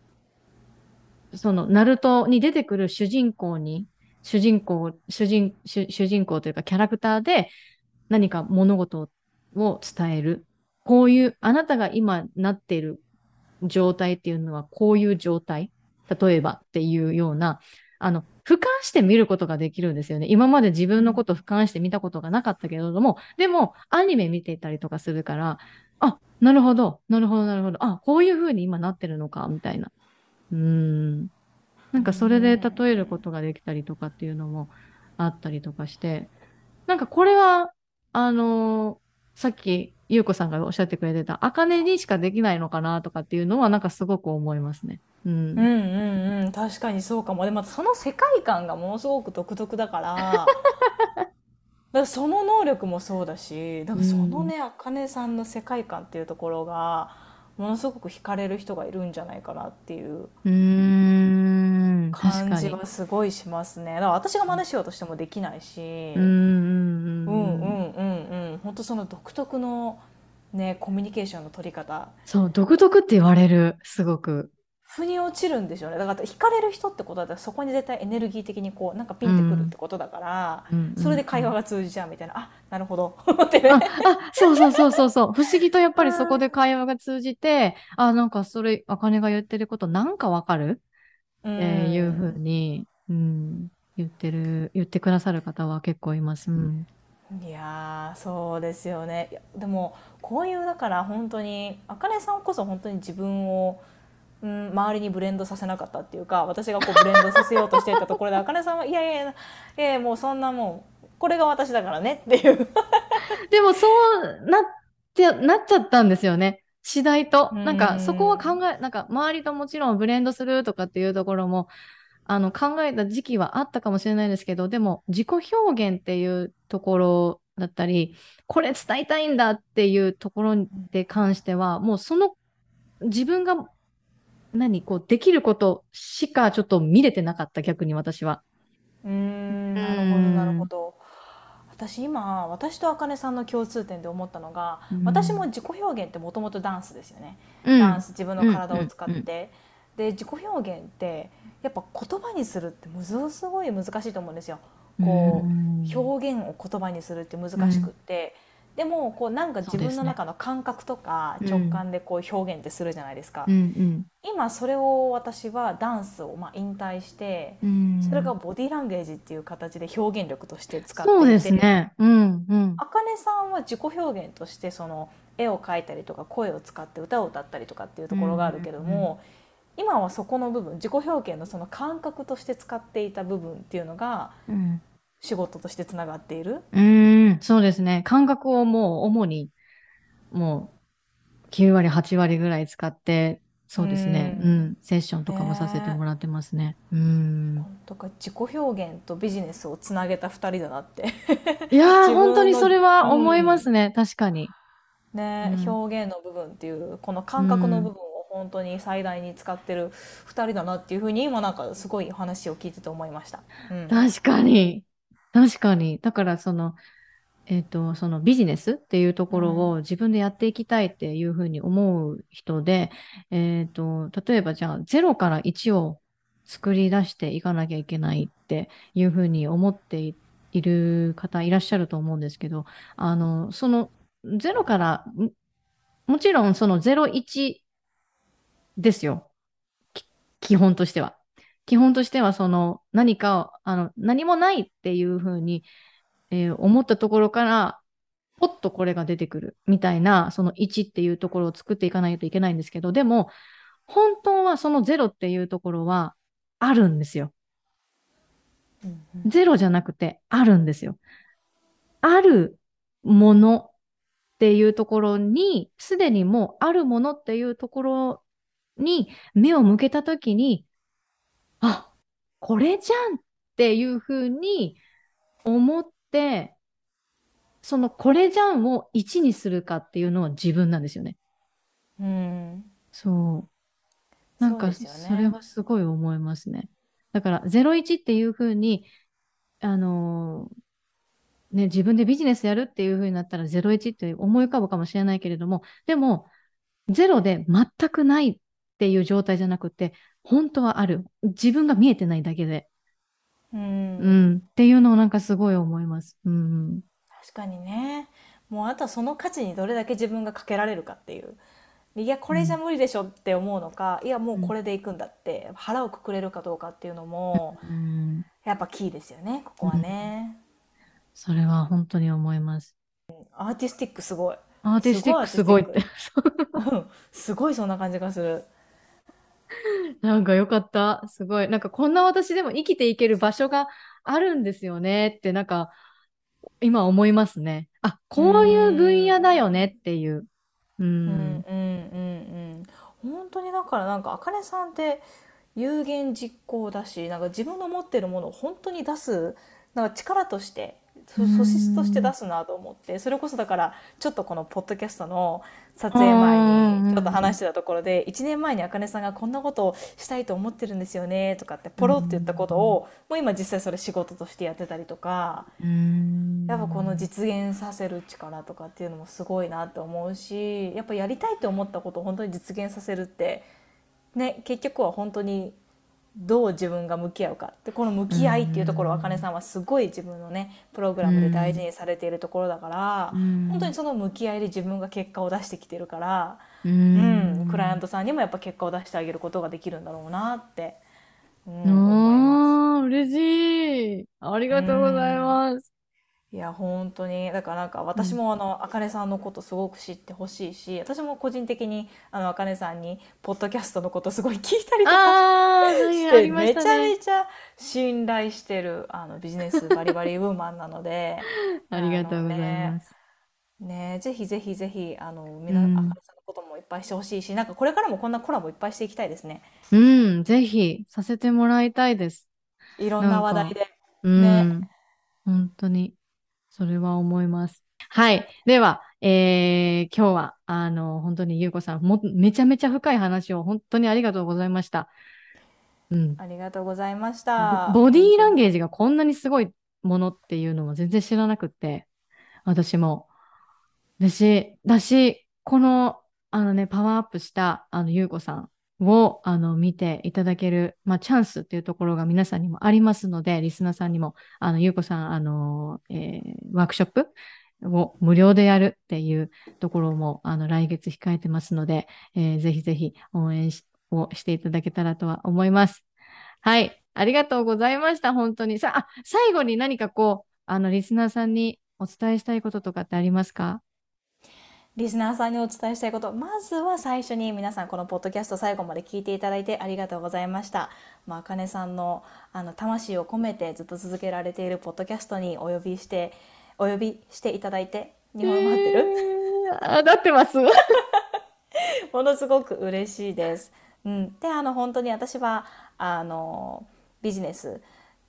その、ナルトに出てくる主人公に、主人公、主人、主人公というかキャラクターで、何か物事を伝える。こういう、あなたが今なっている状態っていうのはこういう状態。例えばっていうような、あの、俯瞰して見ることができるんですよね。今まで自分のこと俯瞰して見たことがなかったけれども、でも、アニメ見ていたりとかするから、あ、なるほど、なるほど、なるほど。あ、こういう風に今なってるのか、みたいな。うん。なんかそれで例えることができたりとかっていうのもあったりとかして、なんかこれは、あのー、さっき、ゆうこさんがおっしゃってくれてた、あかねにしかできないのかなとかっていうのは、なんかすごく思いますね。うん。うんうんうん。確かにそうかも。でも、その世界観がものすごく独特だから、だからその能力もそうだし、だからそのね、あかねさんの世界観っていうところが、ものすごく惹かれる人がいるんじゃないかなっていう感じはすごいしますね。だから私が真似しようとしてもできないし、うんうんうんうん本当その独特のねコミュニケーションの取り方。そう独特って言われるすごく。腑に落ちるんでしょうね。だから惹かれる人ってことだそこに絶対エネルギー的にこうなんかピンってくるってことだから、うん、それで会話が通じちゃうみたいな、うん、あなるほど ってね。あそうそうそうそうそう。不思議とやっぱりそこで会話が通じてあなんかそれあかねが言ってることなんかわかる、うん、えー、いうふうに、うん、言ってる言ってくださる方は結構います。うん。いやそうですよね。でもこういうだから本当にあかねさんこそ本当に自分をうん、周りにブレンドさせなかったっていうか私がこうブレンドさせようとしていたところであかねさんはいやいやいやいやもうそんなもうこれが私だからねっていう。でもそうなってなっちゃったんですよね次第と。なんかそこは考えなんか周りともちろんブレンドするとかっていうところもあの考えた時期はあったかもしれないですけどでも自己表現っていうところだったりこれ伝えたいんだっていうところに関してはもうその自分が何こうできることしかちょっと見れてなかった逆に私は。うんなるほどなるほど。私今私とあかねさんの共通点で思ったのが、うん、私も自己表現ってもともとダンスですよね、うん、ダンス自分の体を使って、で自己表現ってやっぱ言葉にするってものすごい難しいと思うんですよ。こう表現を言葉にするって難しくって、でもこうなんか自分の中の感覚とか直感でこう表現ってするじゃないですか、うん、今それを私はダンスをまあ引退して、うん、それがボディーランゲージっていう形で表現力として使っていてそうですね、うんうん、あかねさんは自己表現としてその絵を描いたりとか声を使って歌を歌ったりとかっていうところがあるけども、今はそこの部分自己表現のその感覚として使っていた部分っていうのが、うん。仕事としてつながっている。うんそうですね。感覚をもう主にもう9割8割ぐらい使ってそうですね、うん、セッションとかもさせてもらってますね。うん。とか自己表現とビジネスをつなげた2人だなって。いや 本当にそれは思いますね、うん、確かに。ね、うん、表現の部分っていうこの感覚の部分を本当に最大に使ってる2人だなっていうふうに今なんかすごい話を聞いてて思いました。うん、確かに。確かに。だからその、えっ、ー、と、そのビジネスっていうところを自分でやっていきたいっていうふうに思う人で、うん、えっ、と、例えばじゃあ0から1を作り出していかなきゃいけないっていうふうに思っている方いらっしゃると思うんですけど、あの、その0から、もちろんその01ですよ。基本としては。基本としてはその何かあの何もないっていうふうに、えー、思ったところからポッとこれが出てくるみたいなその1っていうところを作っていかないといけないんですけどでも本当はその0っていうところはあるんですよ。ゼロじゃなくてあるんですよ。あるものっていうところに、すでにもうあるものっていうところに目を向けたときに、あこれじゃんっていうふうに思ってそのこれじゃんを1にするかっていうのは自分なんですよね。うん、そうなんかそれはすごい思いますね。だから01っていうふうにあのー、ね、自分でビジネスやるっていうふうになったら01って思い浮かぶかもしれないけれどもでも0で全くないっていう状態じゃなくて本当はある。自分が見えてないだけで。うん、うん、っていうのをなんかすごい思います。うん、確かにね。もうあとはその価値にどれだけ自分がかけられるかっていう。いやこれじゃ無理でしょって思うのか、いやもうこれでいくんだって腹をくくれるかどうかっていうのもうん、やっぱキーですよねここはね、それは本当に思います。アーティスティックすごい。アーティスティックすごいって。うん。すごいそんな感じがする なんかよかった。すごい。なんかこんな私でも生きていける場所があるんですよねって、なんか今思いますね。あ、こういう分野だよねっていう。う。うんんうんうんうん本当にだからなんかあかねさんって有言実行だしなんか自分の持ってるものを本当に出すなんか力として素質として出すなと思ってそれこそだからちょっとこのポッドキャストの撮影前にちょっと話してたところで1年前にあかねさんがこんなことをしたいと思ってるんですよねとかってポロって言ったことをもう今実際それ仕事としてやってたりとか。うんやっぱこの実現させる力とかっていうのもすごいなって思うしやっぱやりたいと思ったことを本当に実現させるってね結局は本当にどう自分が向き合うかでこの向き合いっていうところをあかねさんはすごい自分のねプログラムで大事にされているところだからうん本当にその向き合いで自分が結果を出してきてるから、ううんんクライアントさんにもやっぱ結果を出してあげることができるんだろうなって、うん、嬉しい。ありがとうございます。いや本当に。だからなんか私もあのあかねさんのことすごく知ってほしいし私も個人的にあのあかねさんにポッドキャストのことすごい聞いたりとかしてありまめちゃ。めちゃ信頼してるあのビジネスバリバリウーマンなので ありがとうございます。ねぜひぜひぜひあのみな、うん。あかねさんのこともいっぱいしてほしいしなんかこれからもこんなコラボいっぱいしていきたいですね。うん、ぜひさせてもらいたいです。いろんな話題で。うん、ね。本当に、それは思います。はい。では、えー今日は、あの、本当にゆうこさん、も、めちゃめちゃ深い話を本当にありがとうございました。うん。ありがとうございましたボボディーランゲゲージがこんなにすごいものっていうのも全然知らなくって、私も。だし、だし、この、あのね、パワーアップした、あの、ゆうこさんを、あの、見ていただける、まあ、チャンスっていうところが皆さんにもありますので、リスナーさんにも、あの、ゆうこさん、あの、えーワークショップを無料でやるっていうところも、あの、来月控えてますので、えーぜひぜひ応援をしていただけたらとは思います。はい。ありがとうございました。本当に。さあ、最後に何かこう、あの、リスナーさんにお伝えしたいこととかってありますか？リスナーさんにお伝えしたいことまずは最初に皆さんこのポッドキャスト最後まで聞いていただいてありがとうございました。まあ、あかねさんのあの魂を込めてずっと続けられているポッドキャストにお呼びしてお呼びしていただいて日本語合ってる、えーあ、なってます。ものすごく嬉しいです。うん、であの本当に私はあのビジネス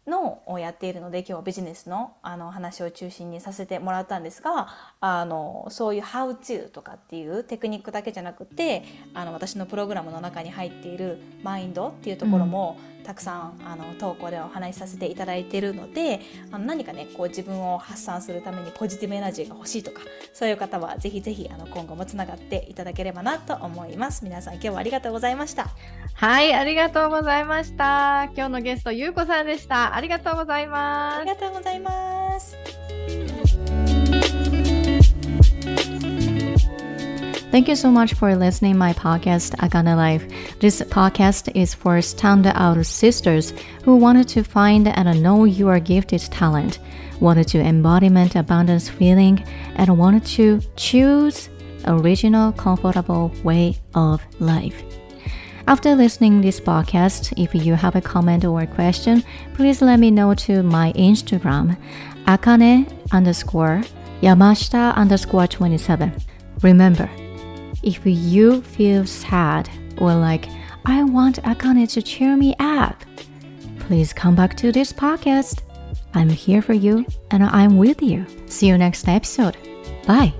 のをやっているので今日はビジネスのあの話を中心にさせてもらったんですがあのそういう「How to」とかっていうテクニックだけじゃなくてあの私のプログラムの中に入っているマインドっていうところも、たくさんあの投稿でお話しさせていただいているのであの何かねこう自分を発散するためにポジティブエナジーが欲しいとかそういう方はぜひぜひあの今後もつながっていただければなと思います皆さん今日はありがとうございましたはい、ありがとうございました。今日のゲスト、ゆうこさんでした。ありがとうございあますり。がとうございます。Thank you so much for listening my podcast Akane Life. This podcast is for standout sisters who wanted to find and know your gifted talent, wanted to embodiment abundance feeling, and wanted to choose original comfortable way of life. After listening this podcast, if you have a comment or question, please let me know to my Instagram, akane underscore yamashita underscore 27. Remember, if you feel sad or like, I want Akane to cheer me up, please come back to this podcast. I'm here for you and I'm with you. See you next episode. Bye.